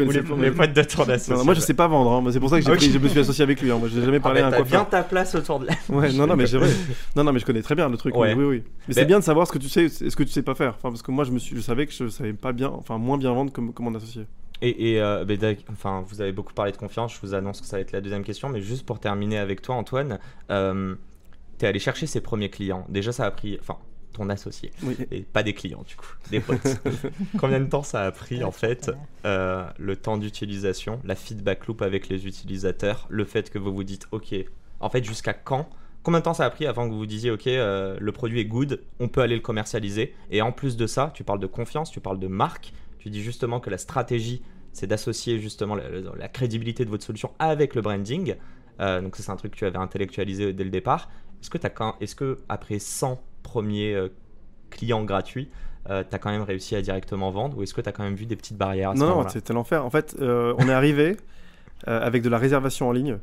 les, potes de ton associé. moi je sais pas vendre, hein. c'est pour ça que je me suis associé avec lui. Hein. Moi j'ai jamais parlé ah, à un coiffeur. bien ta place autour de la. Ouais, non, non, mais vrai. Non, non, mais je connais très bien le truc. Oui, oui. Mais c'est bien de savoir ce que tu sais, ce que tu sais pas faire. Enfin, parce que moi je me suis, je savais que je savais pas bien, enfin moins bien vendre que, mon associé. Et, et euh, enfin, vous avez beaucoup parlé de confiance. Je vous annonce que ça va être la deuxième question, mais juste pour terminer avec toi, Antoine, euh, tu es allé chercher ses premiers clients. Déjà, ça a pris, enfin, ton associé. Et pas des clients, du coup, des potes. Combien de temps ça a pris, en fait, euh, le temps d'utilisation, la feedback loop avec les utilisateurs, le fait que vous vous dites, OK, en fait, jusqu'à quand? Combien de temps ça a pris avant que vous vous disiez, OK, euh, le produit est good, on peut aller le commercialiser? Et en plus de ça, tu parles de confiance, tu parles de marque, tu dis justement que la stratégie c'est d'associer justement la, crédibilité de votre solution avec le branding. Euh, donc c'est un truc que tu avais intellectualisé dès le départ. Est-ce que, as est que après 100 premiers euh, clients gratuits, euh, tu as quand même réussi à directement vendre ou est-ce que tu as quand même vu des petites barrières à ce Non, non c'était l'enfer. En fait, on est arrivé avec de la réservation en ligne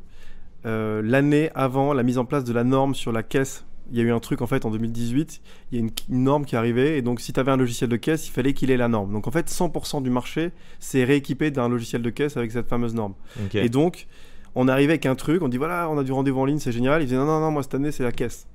l'année avant la mise en place de la norme sur la caisse il y a eu un truc en fait en 2018, il y a une, norme qui est arrivée et donc si tu avais un logiciel de caisse, il fallait qu'il ait la norme. Donc en fait 100% du marché s'est rééquipé d'un logiciel de caisse avec cette fameuse norme. Et donc on arrivé avec un truc, on dit voilà, on a du rendez-vous en ligne, c'est génial. Il disait non non non, moi cette année c'est la caisse.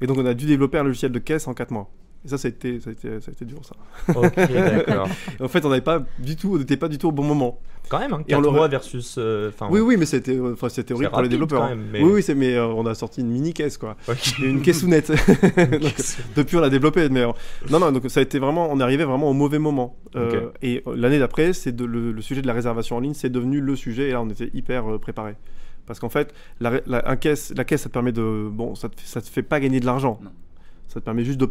Et donc on a dû développer un logiciel de caisse en 4 mois. Et ça, ça a été, ça a été, ça a été dur, ça. Ok, d'accord. en fait, on n'avait pas du tout, on n'était pas du tout au bon moment. Quand même, hein, 4 et on mois versus. Euh, oui, oui, mais c'était, enfin, c'était horrible pour les développeurs. Hein. mais... Oui, oui, c'est, mais euh, on a sorti une mini caisse, quoi. Une caissounette. donc, depuis, on l'a développé. Mais euh, non, non, donc ça a été vraiment, on est arrivé vraiment au mauvais moment. et l'année d'après, c'est le, sujet de la réservation en ligne, c'est devenu le sujet. Et là, on était hyper préparé. Parce qu'en fait, la, la, un caisse, la caisse, ça te permet de, bon, ça te, ça te fait pas gagner de l'argent. Ça te permet juste de,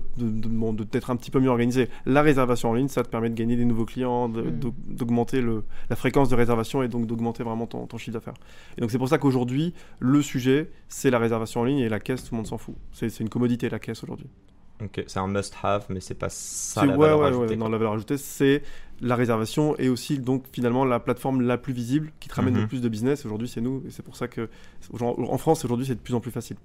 d'être un petit peu mieux organisé. La réservation en ligne, ça te permet de gagner des nouveaux clients, mm. d'augmenter la fréquence de réservation et donc d'augmenter vraiment ton, chiffre d'affaires. Et donc c'est pour ça qu'aujourd'hui, le sujet, c'est la réservation en ligne et la caisse, tout le monde s'en fout. C'est, une commodité la caisse aujourd'hui. Ok, c'est un must-have, mais c'est pas ça la valeur ajoutée. non, la valeur ajoutée, c'est la réservation et aussi donc finalement la plateforme la plus visible qui te ramène le mm-hmm. plus de business. Aujourd'hui, c'est nous et c'est pour ça que en France, aujourd'hui, c'est de plus en plus facile.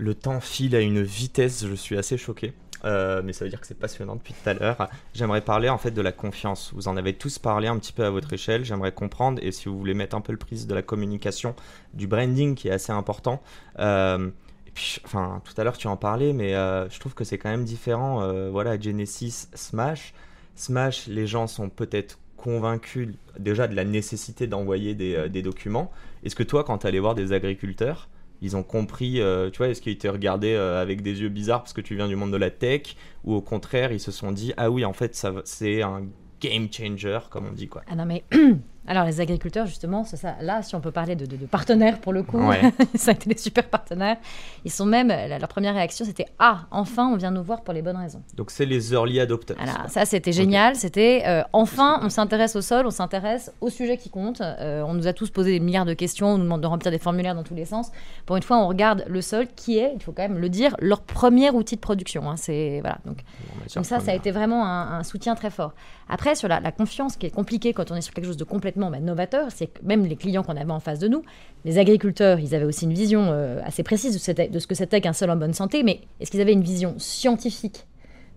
Le temps file à une vitesse, je suis assez choqué. Euh, mais ça veut dire que c'est passionnant depuis tout à l'heure. J'aimerais parler en fait de la confiance. Vous en avez tous parlé un petit peu à votre échelle. J'aimerais comprendre et si vous voulez mettre un peu le prise de la communication, du branding qui est assez important. Euh, et puis, enfin, tout à l'heure tu en parlais, mais euh, je trouve que c'est quand même différent. voilà, Genesis, Smash. Smash, les gens sont peut-être convaincus déjà de la nécessité d'envoyer des, des documents. Est-ce que toi, quand tu allais voir des agriculteurs, ils ont compris, euh, tu vois, est-ce qu'ils étaient regardés euh, avec des yeux bizarres parce que tu viens du monde de la tech, ou au contraire, ils se sont dit, ah oui, en fait, ça, c'est un game changer, comme on dit, quoi. Ah non, mais Alors les agriculteurs, justement, ça. Là, si on peut parler de, partenaires pour le coup, ça a été des super partenaires. Ils sont même, leur première réaction, c'était ah, enfin, on vient nous voir pour les bonnes raisons. Donc c'est les early adopters. Ça c'était génial. C'était euh, enfin, on s'intéresse au sol, on s'intéresse au sujet qui compte. Euh, on nous a tous posé des milliards de questions, on nous demande de remplir des formulaires dans tous les sens. Pour une fois, on regarde le sol, qui est, il faut quand même le dire, leur premier outil de production. Hein. C'est voilà. Donc, donc ça, ça a été vraiment un, soutien très fort. Après, sur la, la confiance, qui est compliquée quand on est sur quelque chose de complètement bah, novateur, c'est que même les clients qu'on avait en face de nous, les agriculteurs, ils avaient aussi une vision euh, assez précise de, ce que c'était qu'un sol en bonne santé, mais est-ce qu'ils avaient une vision scientifique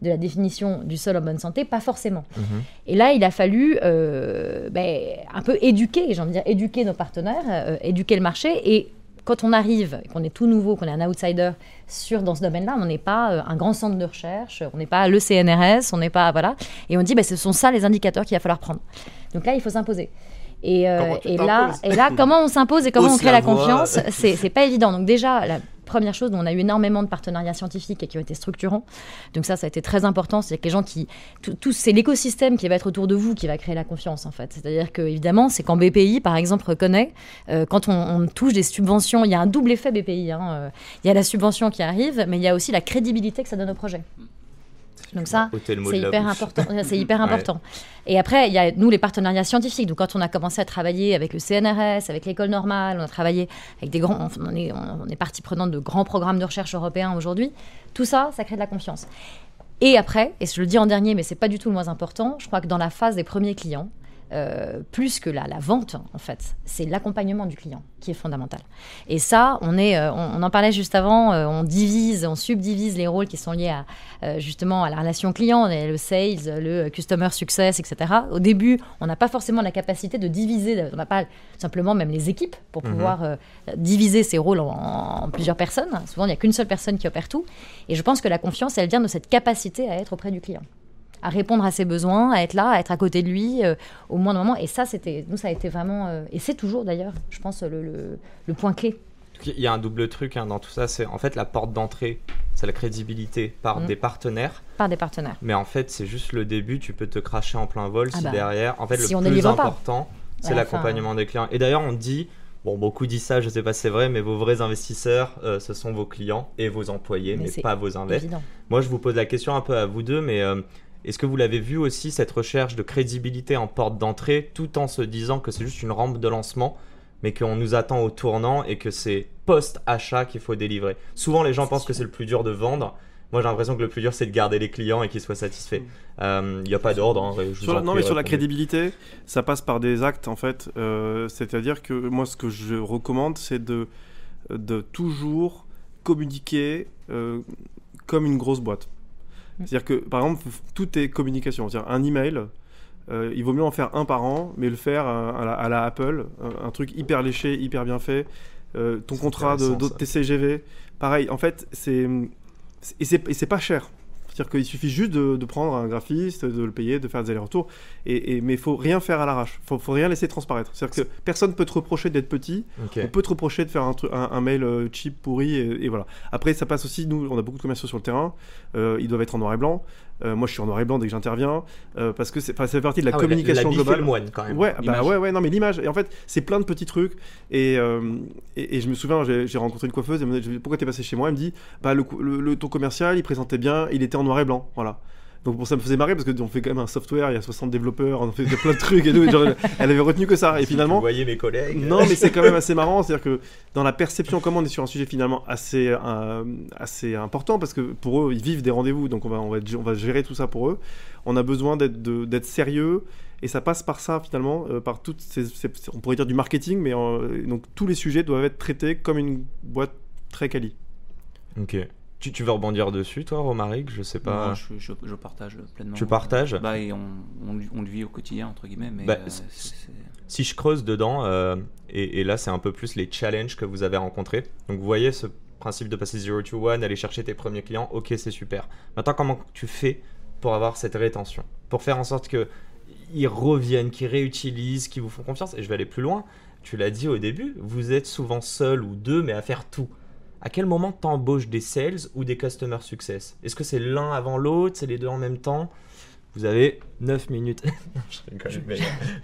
de la définition du sol en bonne santé? Pas forcément. Mhm. Et là, il a fallu euh, ben, un peu éduquer, j'ai envie de dire éduquer nos partenaires, euh, éduquer le marché et quand on arrive, qu'on est tout nouveau, qu'on est un outsider sur, dans ce domaine-là, on n'est pas un grand centre de recherche, on n'est pas le CNRS, on n'est pas. Voilà. Et on dit, ben, ce sont ça les indicateurs qu'il va falloir prendre. Donc là, il faut s'imposer. Et, euh, et là, et là, comment on s'impose et comment on crée la, confiance, c'est pas évident. Donc déjà, la première chose, on a eu énormément de partenariats scientifiques et qui ont été structurants. Donc ça, ça a été très important. C'est que les gens qui, tout, c'est l'écosystème qui va être autour de vous qui va créer la confiance en fait. C'est-à-dire que évidemment, c'est quand BPI par exemple reconnaît euh, quand on, touche des subventions, il y a un double effet BPI. Hein, euh, il y a la subvention qui arrive, mais il y a aussi la crédibilité que ça donne au projet. Donc ça, c'est hyper important. C'est hyper important. Et après, il y a nous les partenariats scientifiques. Donc quand on a commencé à travailler avec le CNRS, avec l'école normale, on a travaillé avec des grands, on est, on est partie prenante de grands programmes de recherche européens aujourd'hui. Tout ça, ça crée de la confiance. Et après, et je le dis en dernier, mais c'est pas du tout le moins important, je crois que dans la phase des premiers clients, euh, plus que la, la, vente, en fait. C'est l'accompagnement du client qui est fondamental. Et ça, on, est, euh, on, en parlait juste avant, euh, on divise, on subdivise les rôles qui sont liés à, justement à la relation client, le sales, le customer success, etc. Au début, on n'a pas forcément la capacité de diviser, on n'a pas simplement même les équipes pour mhm. pouvoir diviser ces rôles en, en, plusieurs personnes. Souvent, il n'y a qu'une seule personne qui opère tout. Et je pense que la confiance, elle vient de cette capacité à être auprès du client à répondre à ses besoins, à être là, à être à côté de lui euh, au moins de moment. Et ça, c'était, nous, ça a été vraiment, euh, et c'est toujours d'ailleurs, je pense, le, le, point clé. Il y a un double truc hein, dans tout ça, c'est en fait la porte d'entrée, c'est la crédibilité par mm. des partenaires. Par des partenaires. Mais en fait, c'est juste le début, tu peux te cracher en plein vol ah si bah, derrière. En fait, le plus important, c'est l'accompagnement des clients. Et d'ailleurs, on dit, Bon, beaucoup disent ça, je sais pas si c'est vrai, mais vos vrais investisseurs, euh, ce sont vos clients et vos employés, mais, pas vos invests. Moi, je vous pose la question un peu à vous deux, mais Est-ce que vous l'avez vu aussi, cette recherche de crédibilité en porte d'entrée, tout en se disant que c'est juste une rampe de lancement, mais qu'on nous attend au tournant et que c'est post-achat qu'il faut délivrer? Souvent, les gens pensent que c'est le plus dur de vendre. Moi, j'ai l'impression que le plus dur, c'est de garder les clients et qu'ils soient satisfaits. Il mm. n'y euh, a pas d'ordre. Hein, non, mais sur la crédibilité, ça passe par des actes, en fait. Euh, c'est-à-dire que moi, ce que je recommande, c'est de, de toujours communiquer euh, comme une grosse boîte. C'est-à-dire que, par exemple, tout est communication. C'est-à-dire un email, euh, il vaut mieux en faire un par an, mais le faire à, la, Apple, un, truc hyper léché, hyper bien fait. Euh, ton contrat de, de TCGV, pareil. En fait, c'est et c'est pas cher. C'est-à-dire qu'il suffit juste de, prendre un graphiste, de le payer, de faire des allers-retours. Et, mais il faut rien faire à l'arrache. Il faut, faut rien laisser transparaître. C'est-à-dire que personne peut te reprocher d'être petit. On peut te reprocher de faire un, un, mail euh, cheap, pourri. Et, voilà. Après, ça passe aussi. Nous, on a beaucoup de commerciaux sur le terrain. Euh, ils doivent être en noir et blanc. Euh, moi, je suis en noir et blanc dès que j'interviens parce que ça fait partie de la ah communication la, globale. Le moine, quand même. Ouais, bah ouais, ouais, non, mais l'image. Et en fait, c'est plein de petits trucs. Et, et, je me souviens, j'ai rencontré une coiffeuse. Elle me dit Pourquoi t'es passé chez moi? Elle me dit Bah, le, le, le, ton commercial, il présentait bien, il était en noir et blanc. Voilà. Donc pour ça me faisait marrer parce qu'on fait quand même un software, il y a 60 développeurs, on fait plein de trucs et tout. elle avait retenu que ça. Et finalement. Vous voyez mes collègues. Non, mais c'est quand même assez marrant. C'est-à-dire que dans la perception, comment on est sur un sujet finalement assez, euh, assez important parce que pour eux, ils vivent des rendez-vous. Donc on va, on, va, on va gérer tout ça pour eux. On a besoin d'être sérieux. Et ça passe par ça finalement, euh, par toutes ces, on pourrait dire du marketing, mais donc tous les sujets doivent être traités comme une boîte très quali. Ok. Tu, tu, veux rebondir dessus, toi, Romaric? Je sais pas. je, je, partage pleinement. Tu partages? Bah, et on, on, le vit au quotidien, entre guillemets. Mais bah, euh, si je creuse dedans, euh, et, et, là, c'est un peu plus les challenges que vous avez rencontrés. Donc, vous voyez ce principe de passer 0 to 1, aller chercher tes premiers clients, ok, c'est super. Maintenant, comment tu fais pour avoir cette rétention? Pour faire en sorte qu'ils reviennent, qu'ils réutilisent, qu'ils vous font confiance? Et je vais aller plus loin. Tu l'as dit au début, vous êtes souvent seul ou deux, mais à faire tout à quel moment t'embauches des sales ou des customer success? Est-ce que c'est l'un avant l'autre? C'est les deux en même temps? Vous avez 9 minutes. je, je,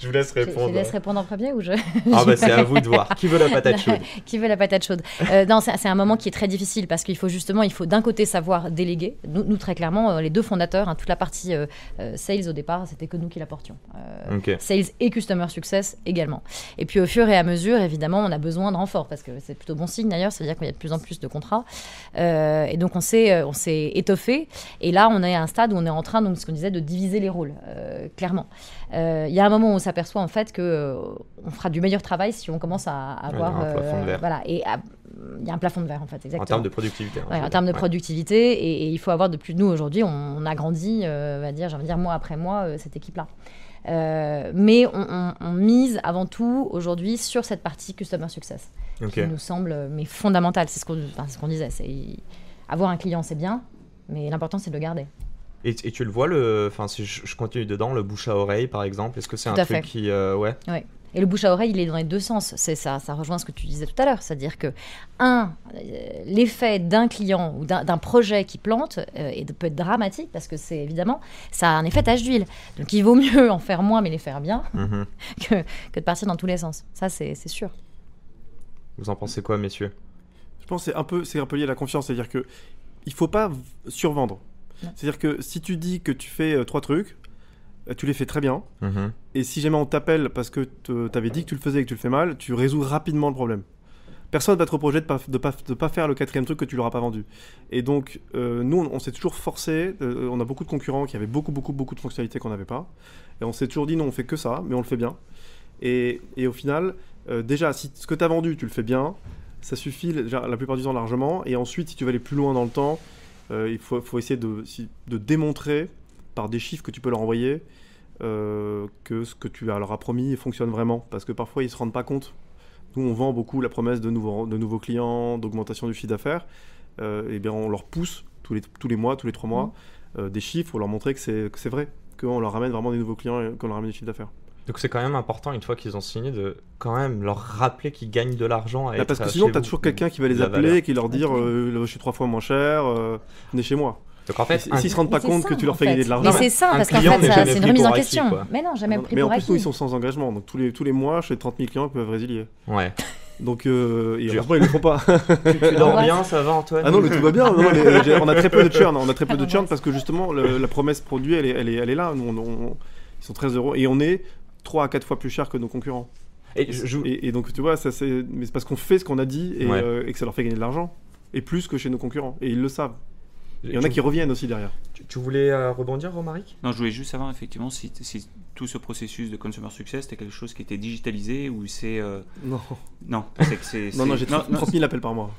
vous laisse répondre. Je, laisse répondre en premier ou je. Ah, bah c'est à vous de voir. Qui veut la patate chaude Qui veut la patate chaude euh, Non, c'est un moment qui est très difficile parce qu'il faut justement, il faut d'un côté savoir déléguer. Nous, très clairement, euh, les deux fondateurs, hein, toute la partie euh, sales au départ, c'était que nous qui l'apportions. Sales et customer success également. Et puis au fur et à mesure, évidemment, on a besoin de renfort parce que c'est plutôt bon signe d'ailleurs, c'est-à-dire qu'il y a de plus en plus de contrats. et donc on s'est étoffé. Et là, on est à un stade où on est en train, donc ce qu'on disait, de diviser diviser les rôles, euh, clairement. Euh, il y a un moment où on s'aperçoit en fait que euh, on fera du meilleur travail si on commence à, avoir un plafond de verre. voilà et il y a un plafond de verre en fait exactement. En termes de productivité. Hein, en termes de productivité et, il faut avoir de plus nous aujourd'hui on, a grandi, on va dire, dire mois après mois cette équipe là. mais on, mise avant tout aujourd'hui sur cette partie customer success qui nous semble mais fondamentale. C'est ce qu'on ce disait. Avoir un client c'est bien, mais l'important c'est de le garder. Et, tu le vois, le, enfin, si je, continue dedans, le bouche à oreille, par exemple, est-ce que c'est un truc qui, euh, ouais. ouais. Et le bouche à oreille, il est dans les deux sens. C'est ça, ça rejoint ce que tu disais tout à l'heure, c'est-à-dire que un, euh, l'effet d'un client ou d'un projet qui plante euh, peut être dramatique parce que c'est évidemment ça a un effet tache d'huile. Donc il vaut mieux en faire moins mais les faire bien mhm. que, que, de partir dans tous les sens. Ça c'est sûr. Vous en pensez quoi, messieurs? Je pense c'est un peu c'est un peu lié à la confiance, c'est-à-dire que il faut pas survendre. C'est-à-dire que si tu dis que tu fais euh, trois trucs, euh, tu les fais très bien. Mhm. Et si jamais on t'appelle parce que tu avais dit que tu le faisais et que tu le fais mal, tu résous rapidement le problème. Personne ne va te reprocher de ne pas, de pas, de pas, faire le quatrième truc que tu leur as pas vendu. Et donc, euh, nous, on, s'est toujours forcé. on a beaucoup de concurrents qui avaient beaucoup, beaucoup, beaucoup de fonctionnalités qu'on n'avait pas. Et on s'est toujours dit, non, on fait que ça, mais on le fait bien. Et, et au final, déjà, si ce que tu as vendu, tu le fais bien, ça suffit la plupart du temps largement. Et ensuite, si tu veux aller plus loin dans le temps, il faut, essayer de, de, démontrer par des chiffres que tu peux leur envoyer euh, que ce que tu leur as promis fonctionne vraiment. Parce que parfois, ils ne se rendent pas compte. Nous, on vend beaucoup la promesse de nouveaux, de nouveaux clients, d'augmentation du chiffre d'affaires. Euh, et bien, on leur pousse tous les, tous les mois, tous les trois mois, mmh. des chiffres pour leur montrer que c'est vrai, qu'on leur ramène vraiment des nouveaux clients et qu'on leur ramène du chiffre d'affaires. Donc c'est quand même important, une fois qu'ils ont signé, de quand même leur rappeler qu'ils gagnent de l'argent. Bah, parce que sinon, tu as toujours quelqu'un qui va les appeler et qui leur dire euh, Je suis trois fois moins cher, euh, venez chez moi. Donc en fait, s'ils ne se rendent pas compte que tu leur fais gagner de l'argent. Mais c'est ça, parce qu'en fait, c'est une remise en question. mais non, jamais pris Mais en plus, nous, ils sont sans engagement. Donc tous les, tous les mois, j'ai 30 000 clients qui peuvent résilier. Ouais. Donc, euh, et heureusement, ils le font pas. tu, dors bien, ça va, Antoine? Ah non, mais tout va bien. on a très peu de churn. On a très peu de churn parce que justement, la promesse produit, elle est, elle est, elle est là. Nous, ils sont très heureux et on est 3 à 4 fois plus cher que nos concurrents. Et, et, donc, tu vois, ça, c'est, mais c'est parce qu'on fait ce qu'on a dit et, euh, et, que ça leur fait gagner de l'argent. Et plus que chez nos concurrents. Et ils le savent. Il y en a qui reviennent aussi derrière. Tu, voulais euh, rebondir, Romaric? Non, je voulais juste savoir effectivement si, tout ce processus de consumer success était quelque chose qui était digitalisé ou c'est. Euh, non. Non, c'est que c'est. non, non, j'ai 30, 000 appels par mois.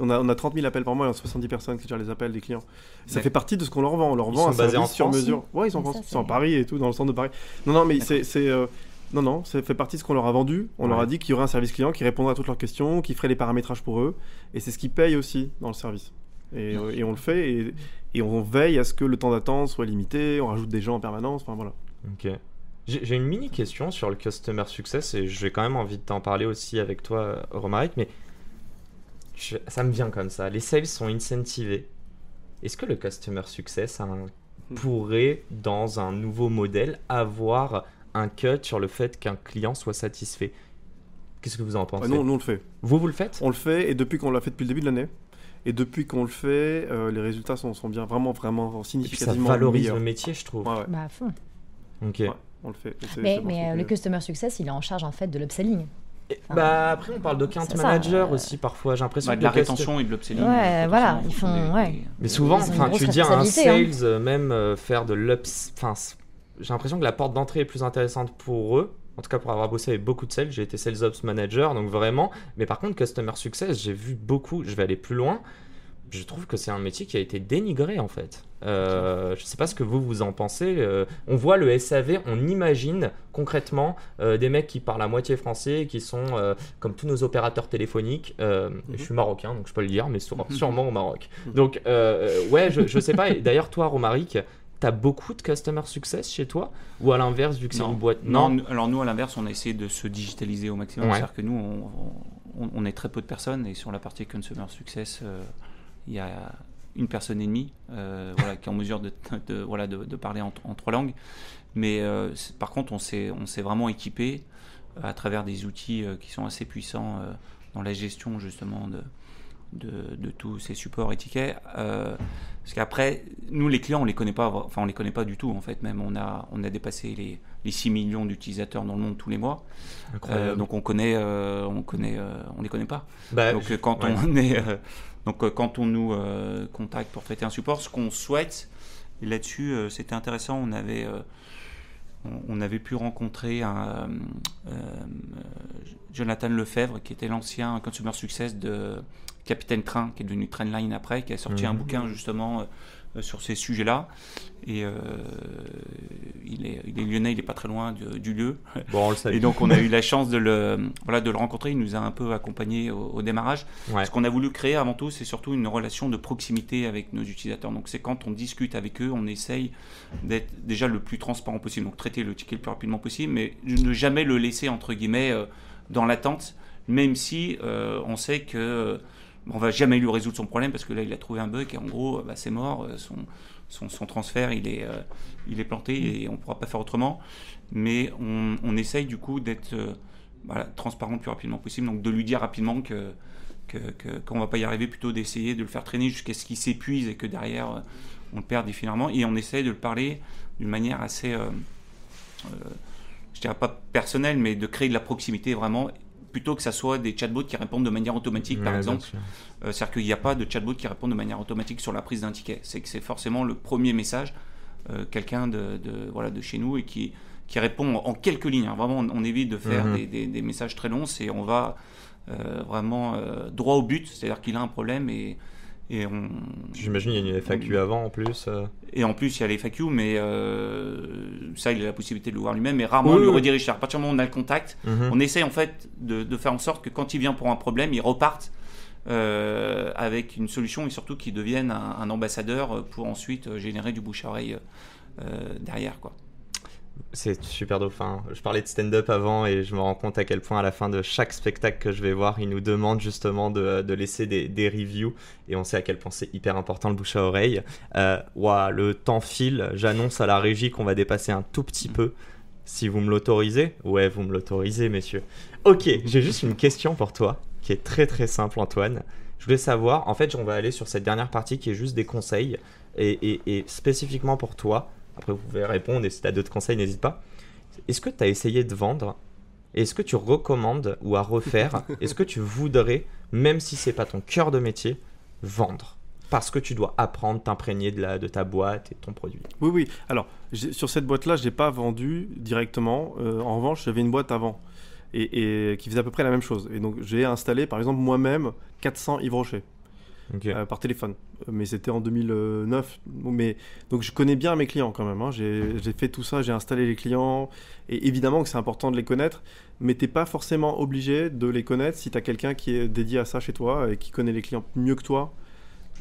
On a, on a 30 000 appels par mois et on a 70 personnes qui gèrent les appels des clients. Ça fait partie de ce qu'on leur vend. On leur vend un service sur mesure. Ouais, ils sont, en, sont Paris et tout, dans le centre de Paris. Non, non, mais c'est. Euh, non, non, ça fait partie de ce qu'on leur a vendu. On leur a dit qu'il y aurait un service client qui répondrait à toutes leurs questions, qui ferait les paramétrages pour eux. Et c'est ce qui paye aussi dans le service. Et, et on le fait. Et, et, on veille à ce que le temps d'attente soit limité. On rajoute des gens en permanence. Enfin, voilà. Ok. J'ai une mini question sur le customer success et j'ai quand même envie de t'en parler aussi avec toi, Romaric. Mais ça me vient comme ça. Les sales sont incentivés. Est-ce que le customer success hmm. pourrait, dans un nouveau modèle, avoir un cut sur le fait qu'un client soit satisfait? Qu'est-ce que vous en pensez? Ah Non, nous on le fait. Vous, vous le faites? On le fait et depuis qu'on l'a fait depuis le début de l'année. Et depuis qu'on le fait, euh, les résultats sont, sont, bien, vraiment, vraiment significativement. ça valorise le métier, je trouve. Bah, à fond. Ok. on le fait. Mais, mais euh, le customer success, il est en charge en fait de l'upselling. Bah après on parle de account manager euh, aussi parfois j'ai l'impression bah, de la rétention et de l'upselling ouais voilà ils font ouais. mais souvent enfin tu dis à un hein. sales même faire de l'ups enfin j'ai l'impression que la porte d'entrée est plus intéressante pour eux en tout cas pour avoir bossé avec beaucoup de sales, j'ai été sales ops manager, donc vraiment. Mais par contre, customer success, j'ai vu beaucoup, je vais aller plus loin. Je trouve que c'est un métier qui a été dénigré en fait. Euh, je ne sais pas ce que vous vous en pensez. Euh, on voit le SAV, on imagine concrètement euh, des mecs qui parlent à moitié français, qui sont comme tous nos opérateurs téléphoniques. Je mhm. suis marocain, donc je peux le dire, mais sûrement au Maroc. Mhm. Donc ouais, je, ne sais pas. D'ailleurs, toi, Romaric, T'as beaucoup de customer success chez toi? Ou à l'inverse, vu que c'est une boîte non, alors nous, à l'inverse, on a essayé de se digitaliser au maximum. C'est-à-dire que nous, on, est très peu de personnes et sur la partie consumer success, il y a une personne et demie euh, voilà, qui est en mesure de, voilà, de, parler en, trois langues. Mais euh, par contre, on s'est vraiment équipé à travers des outils qui sont assez puissants dans la gestion justement de, de, tous ces supports et tickets. Euh, parce qu'après, nous les clients, on les connaît pas, enfin on les connaît pas du tout en fait. Même on a, on a dépassé les, les 6 millions d'utilisateurs dans le monde tous les mois. Euh, donc on connaît, euh, on connaît, on les connaît pas. Bah, donc quand on est, donc quand on nous contacte pour traiter un support, ce qu'on souhaite là-dessus, c'était intéressant. On avait on avait pu rencontrer un, Jonathan Lefebvre, qui était l'ancien consumer success de Capitaine Train, qui est devenu Trendline après, qui a sorti un mhm. bouquin justement euh, sur ces sujets-là. Et euh, il, est, il, est, lyonnais, il n'est pas très loin du lieu. Bon, on le sait. Et donc on a eu la chance de le, voilà, de le rencontrer. Il nous a un peu accompagnés au, démarrage. Ce qu'on a voulu créer avant tout, c'est surtout une relation de proximité avec nos utilisateurs. Donc c'est quand on discute avec eux, on essaye d'être déjà le plus transparent possible. Donc traiter le ticket le plus rapidement possible, mais ne jamais le laisser entre guillemets euh, dans l'attente, même si on sait que on va jamais lui résoudre son problème parce que là, il a trouvé un bug et en gros, bah, c'est mort. Euh, son, son, transfert, il est, euh, il est planté et on ne pourra pas faire autrement. Mais on, on essaye du coup d'être euh, transparent le plus rapidement possible, donc de lui dire rapidement que qu'on ne va pas y arriver, plutôt d'essayer de le faire traîner jusqu'à ce qu'il s'épuise et que derrière on le perde définitivement. Et on essaye de le parler d'une manière assez, je dirais pas personnelle, mais de créer de la proximité vraiment plutôt que ça soit des chatbots qui répondent de manière automatique, par exemple. Euh, c'est-à-dire qu'il n'y a pas de chatbot qui répond de manière automatique sur la prise d'un ticket. C'est que c'est forcément le premier message, euh, quelqu'un de, voilà, de chez nous et qui, qui répond en, quelques lignes. Hein. Vraiment, on, évite de faire mhm. des, des, messages très longs, c'est on va euh, vraiment droit au but, c'est-à-dire qu'il a un problème et et on... J'imagine qu'il y a une FAQ avant en plus. Euh. Et en plus, il y a les FAQ, mais euh, ça, il a la possibilité de le voir lui-même, mais rarement il le redirige. À partir du moment où on a le contact, mhm. on essaie en fait de, de, faire en sorte que quand il vient pour un problème, il reparte euh, avec une solution et surtout qu'il devienne un, un, ambassadeur pour ensuite générer du bouche à oreille derrière. quoi. C'est super dauphin. Je parlais de stand-up avant et je me rends compte à quel point à la fin de chaque spectacle que je vais voir, ils nous demandent justement de, laisser des, des, reviews et on sait à quel point c'est hyper important le bouche à oreille. Euh, le temps file, j'annonce à la régie qu'on va dépasser un tout petit peu. Si vous me l'autorisez? Ouais, vous me l'autorisez, messieurs. Ok, j'ai juste une question pour toi, qui est très très simple, Antoine. Je voulais savoir, en fait, on va aller sur cette dernière partie qui est juste des conseils. Et, spécifiquement pour toi, après vous pouvez répondre et si tu as d'autres conseils, n'hésite pas. Est-ce que tu as essayé de vendre Est-ce que tu recommandes ou à refaire Est-ce que tu voudrais, même si c'est pas ton cœur de métier, vendre parce que tu dois apprendre, t'imprégner de, de ta boîte et de ton produit? Oui, oui. Alors, sur cette boîte-là, je n'ai pas vendu directement. Euh, en revanche, j'avais une boîte avant et, qui faisait à peu près la même chose. Et donc, j'ai installé, par exemple, moi-même 400 Yves Rocher. Euh, par téléphone. Mais c'était en 2009. Mais, donc je connais bien mes clients quand même. Hein. J'ai fait tout ça, j'ai installé les clients. Et évidemment que c'est important de les connaître. Mais tu n'es pas forcément obligé de les connaître si tu as quelqu'un qui est dédié à ça chez toi et qui connaît les clients mieux que toi.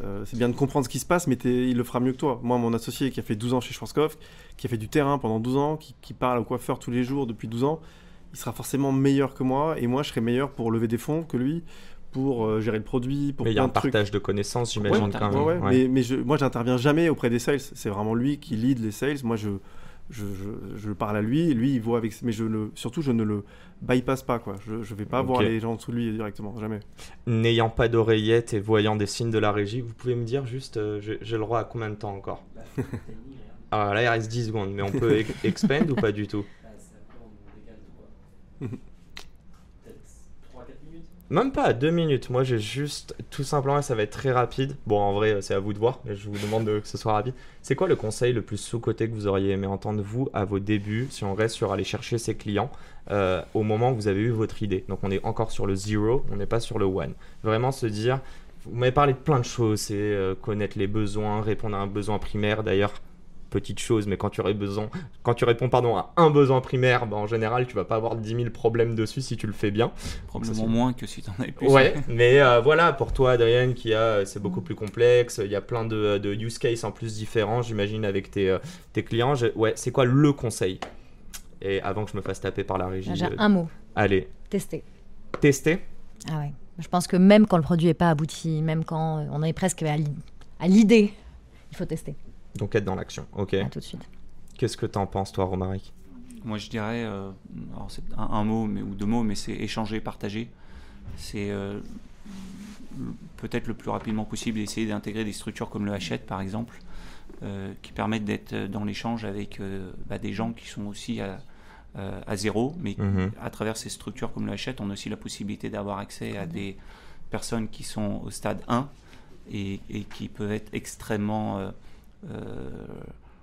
Euh, c'est bien de comprendre ce qui se passe, mais il le fera mieux que toi. Moi, mon associé qui a fait 12 ans chez Schwarzkopf, qui a fait du terrain pendant 12 ans, qui, qui parle au coiffeur tous les jours depuis 12 ans, il sera forcément meilleur que moi. Et moi, je serai meilleur pour lever des fonds que lui pour euh, gérer le produit, pour Mais il y a un partage de connaissances, j'imagine quand même. Mais, mais je, moi, j'interviens jamais auprès des sales. C'est vraiment lui qui lead les sales. Moi, je, je, je, parle à lui, lui, il voit avec. Mais je le, surtout, je ne le bypass pas. Quoi. Je ne vais pas voir les gens sous lui directement, jamais. N'ayant pas d'oreillette et voyant des signes de la régie, vous pouvez me dire juste, euh, j'ai le droit à combien de temps encore? Ah là, il reste 10 secondes, mais on peut expand ou pas du tout? Même pas, deux minutes. Moi, j'ai juste, tout simplement, ça va être très rapide. Bon, en vrai, c'est à vous de voir, mais je vous demande que ce soit rapide. C'est quoi le conseil le plus sous-côté que vous auriez aimé entendre, vous, à vos débuts, si on reste sur aller chercher ses clients, euh, au moment où vous avez eu votre idée? Donc, on est encore sur le zero, on n'est pas sur le one. Vraiment se dire, vous m'avez parlé de plein de choses, c'est euh, connaître les besoins, répondre à un besoin primaire. D'ailleurs, petite chose, mais quand tu, aurais besoin, quand tu réponds pardon, à un besoin primaire, bah, en général, tu vas pas avoir 10 000 problèmes dessus si tu le fais bien. Probablement moins que si tu en avais plus. Ouais, mais euh, voilà, pour toi, Adrien, qui a, c'est beaucoup plus complexe, il y a plein de, de use cases en plus différents, j'imagine, avec tes, euh, tes clients. ouais, c'est quoi le conseil? Et avant que je me fasse taper par la régie. J'ai un mot. Allez. Tester. Tester? Ah ouais. Je pense que même quand le produit n'est pas abouti, même quand on est presque à l'idée, il faut tester. Donc être dans l'action, ok. tout de suite. Qu'est-ce que tu en penses, toi, Romaric? Moi, je dirais, euh, alors c'est un, mot mais, ou deux mots, mais c'est échanger, partager. C'est euh, peut-être le plus rapidement possible essayer d'intégrer des structures comme le Hachette, par exemple, euh, qui permettent d'être dans l'échange avec bah, des gens qui sont aussi à, à zéro, mais mhm. à travers ces structures comme le Hachette, on a aussi la possibilité d'avoir accès à des personnes qui sont au stade 1 et, et qui peuvent être extrêmement euh,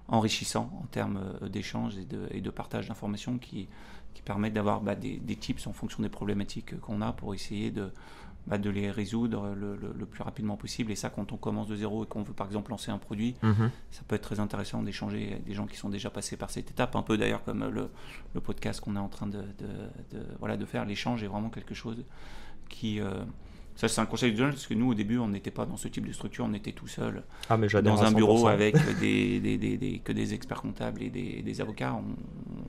enrichissant en termes euh, d'échanges et de, et de partage d'informations qui, qui permettent d'avoir bah, des, des, tips en fonction des problématiques qu'on a pour essayer de, bah, de les résoudre le, le, plus rapidement possible. Et ça, quand on commence de zéro et qu'on veut par exemple lancer un produit, mhm. ça peut être très intéressant d'échanger avec des gens qui sont déjà passés par cette étape, un peu d'ailleurs comme le, le podcast qu'on est en train de, de, voilà, de faire. L'échange est vraiment quelque chose qui, euh, ça, c'est un conseil de parce que nous, au début, on n'était pas dans ce type de structure, on était tout seul ah, mais dans un bureau avec des, des, des, que des experts comptables et des, avocats.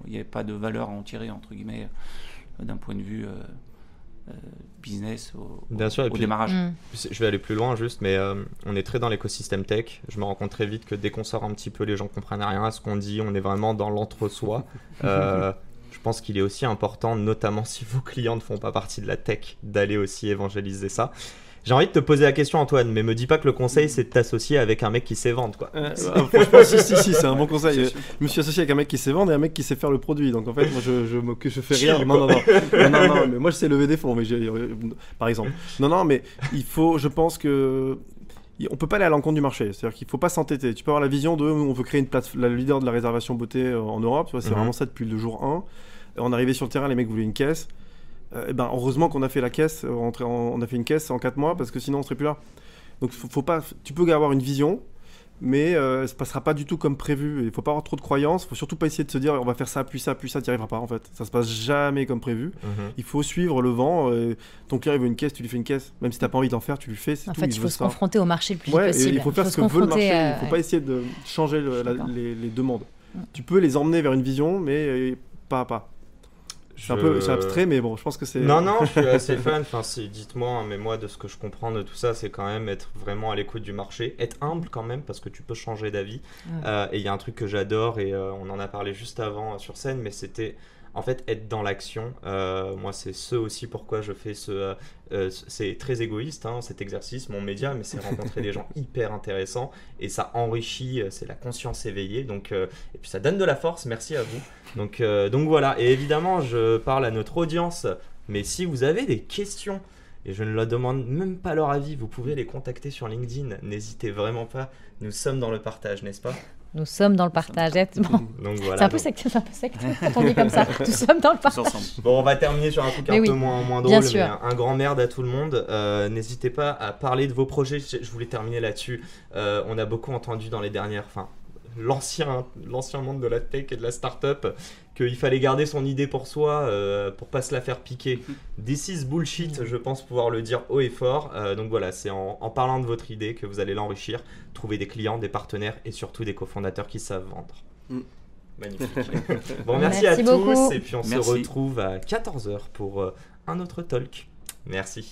Il n'y avait pas de valeur à en tirer, entre guillemets, euh, d'un point de vue euh, euh, business au, Bien sûr, au démarrage. Mm. Je vais aller plus loin juste, mais on est très dans l'écosystème tech. Je me rends compte très vite que dès qu'on sort un petit peu, les gens comprennent rien à ce qu'on dit. On est vraiment dans l'entre-soi. pense qu'il est aussi important, notamment si vos clients ne font pas partie de la tech, d'aller aussi évangéliser ça. J'ai envie de te poser la question, Antoine, mais me dis pas que le conseil c'est de t'associer avec un mec qui sait vendre, quoi. Euh, franchement, si, si, si, c'est un bon conseil. Je me suis associé avec un mec qui sait vendre et un mec qui sait faire le produit. Donc en fait, moi je, je, je fais rien. Non, non, non, non, non, non, mais moi je sais lever des fonds, mais par exemple. Non, non, mais il faut, je pense que on peut pas aller à l'encontre du marché. C'est-à-dire qu'il faut pas s'entêter. Tu peux avoir la vision de on veut créer une plateforme, la leader de la réservation beauté euh, en Europe. C'est mhm. vraiment ça depuis le jour 1. On arrivait sur le terrain, les mecs voulaient une caisse. Euh, ben, heureusement qu'on a fait la caisse, euh, on, a fait une caisse en 4 mois parce que sinon on serait plus là. Donc faut, pas, tu peux avoir une vision, mais euh, ça passera pas du tout comme prévu. Il faut pas avoir trop de croyances. Il faut surtout pas essayer de se dire on va faire ça, puis ça, puis ça. Tu n'y arriveras pas en fait. Ça se passe jamais comme prévu. Mhm. Il faut suivre le vent. ton client il veut une caisse, tu lui fais une caisse. Même si tu n'as pas envie d'en faire, tu lui fais. En fait, il, faut se confronter au marché le plus ouais, possible. il faut faire ce que veut le marché. Il ne faut pas essayer de changer les, les, demandes. Mm. Tu peux les emmener vers une vision, mais pas à pas C'est un peu abstrait, mais bon, je pense que c'est. Non, non, je suis assez fan. Enfin, dites-moi, hein, mais moi, de ce que je comprends de tout ça, c'est quand même être vraiment à l'écoute du marché, être humble quand même, parce que tu peux changer d'avis. Euh, et il y a un truc que j'adore, et euh, on en a parlé juste avant euh, sur scène, mais c'était en fait être dans l'action. moi, c'est ce aussi pourquoi je fais ce. c'est très égoïste hein, cet exercice, mon média, mais c'est rencontrer des gens hyper intéressants et ça enrichit, c'est la conscience éveillée. Donc, et puis ça donne de la force. Merci à vous. Donc, donc voilà. Et évidemment, je parle à notre audience, mais si vous avez des questions et je ne leur demande même pas leur avis. Vous pouvez les contacter sur LinkedIn. N'hésitez vraiment pas. Nous sommes dans le partage, n'est-ce pas? Nous sommes dans le partage. Voilà. C'est un peu sectaire, quand on dit comme ça. Nous sommes dans le partage. Bon, on va terminer sur un truc un peu moins, moins drôle, mais un, grand merde à tout le monde. Euh, n'hésitez pas à parler de vos projets. Je, voulais terminer là-dessus. Euh, on a beaucoup entendu dans les dernières, enfin, l'ancien l'ancien monde de la tech et de la startup qu'il fallait garder son idée pour soi euh, pour pas se la faire piquer. This is bullshit, je pense pouvoir le dire haut et fort. Euh, donc voilà, c'est en, parlant de votre idée que vous allez l'enrichir, trouver des clients, des partenaires et surtout des cofondateurs qui savent vendre. Mm. Magnifique. bon, merci, à tous et puis on se retrouve à 14h pour euh, un autre talk. Merci.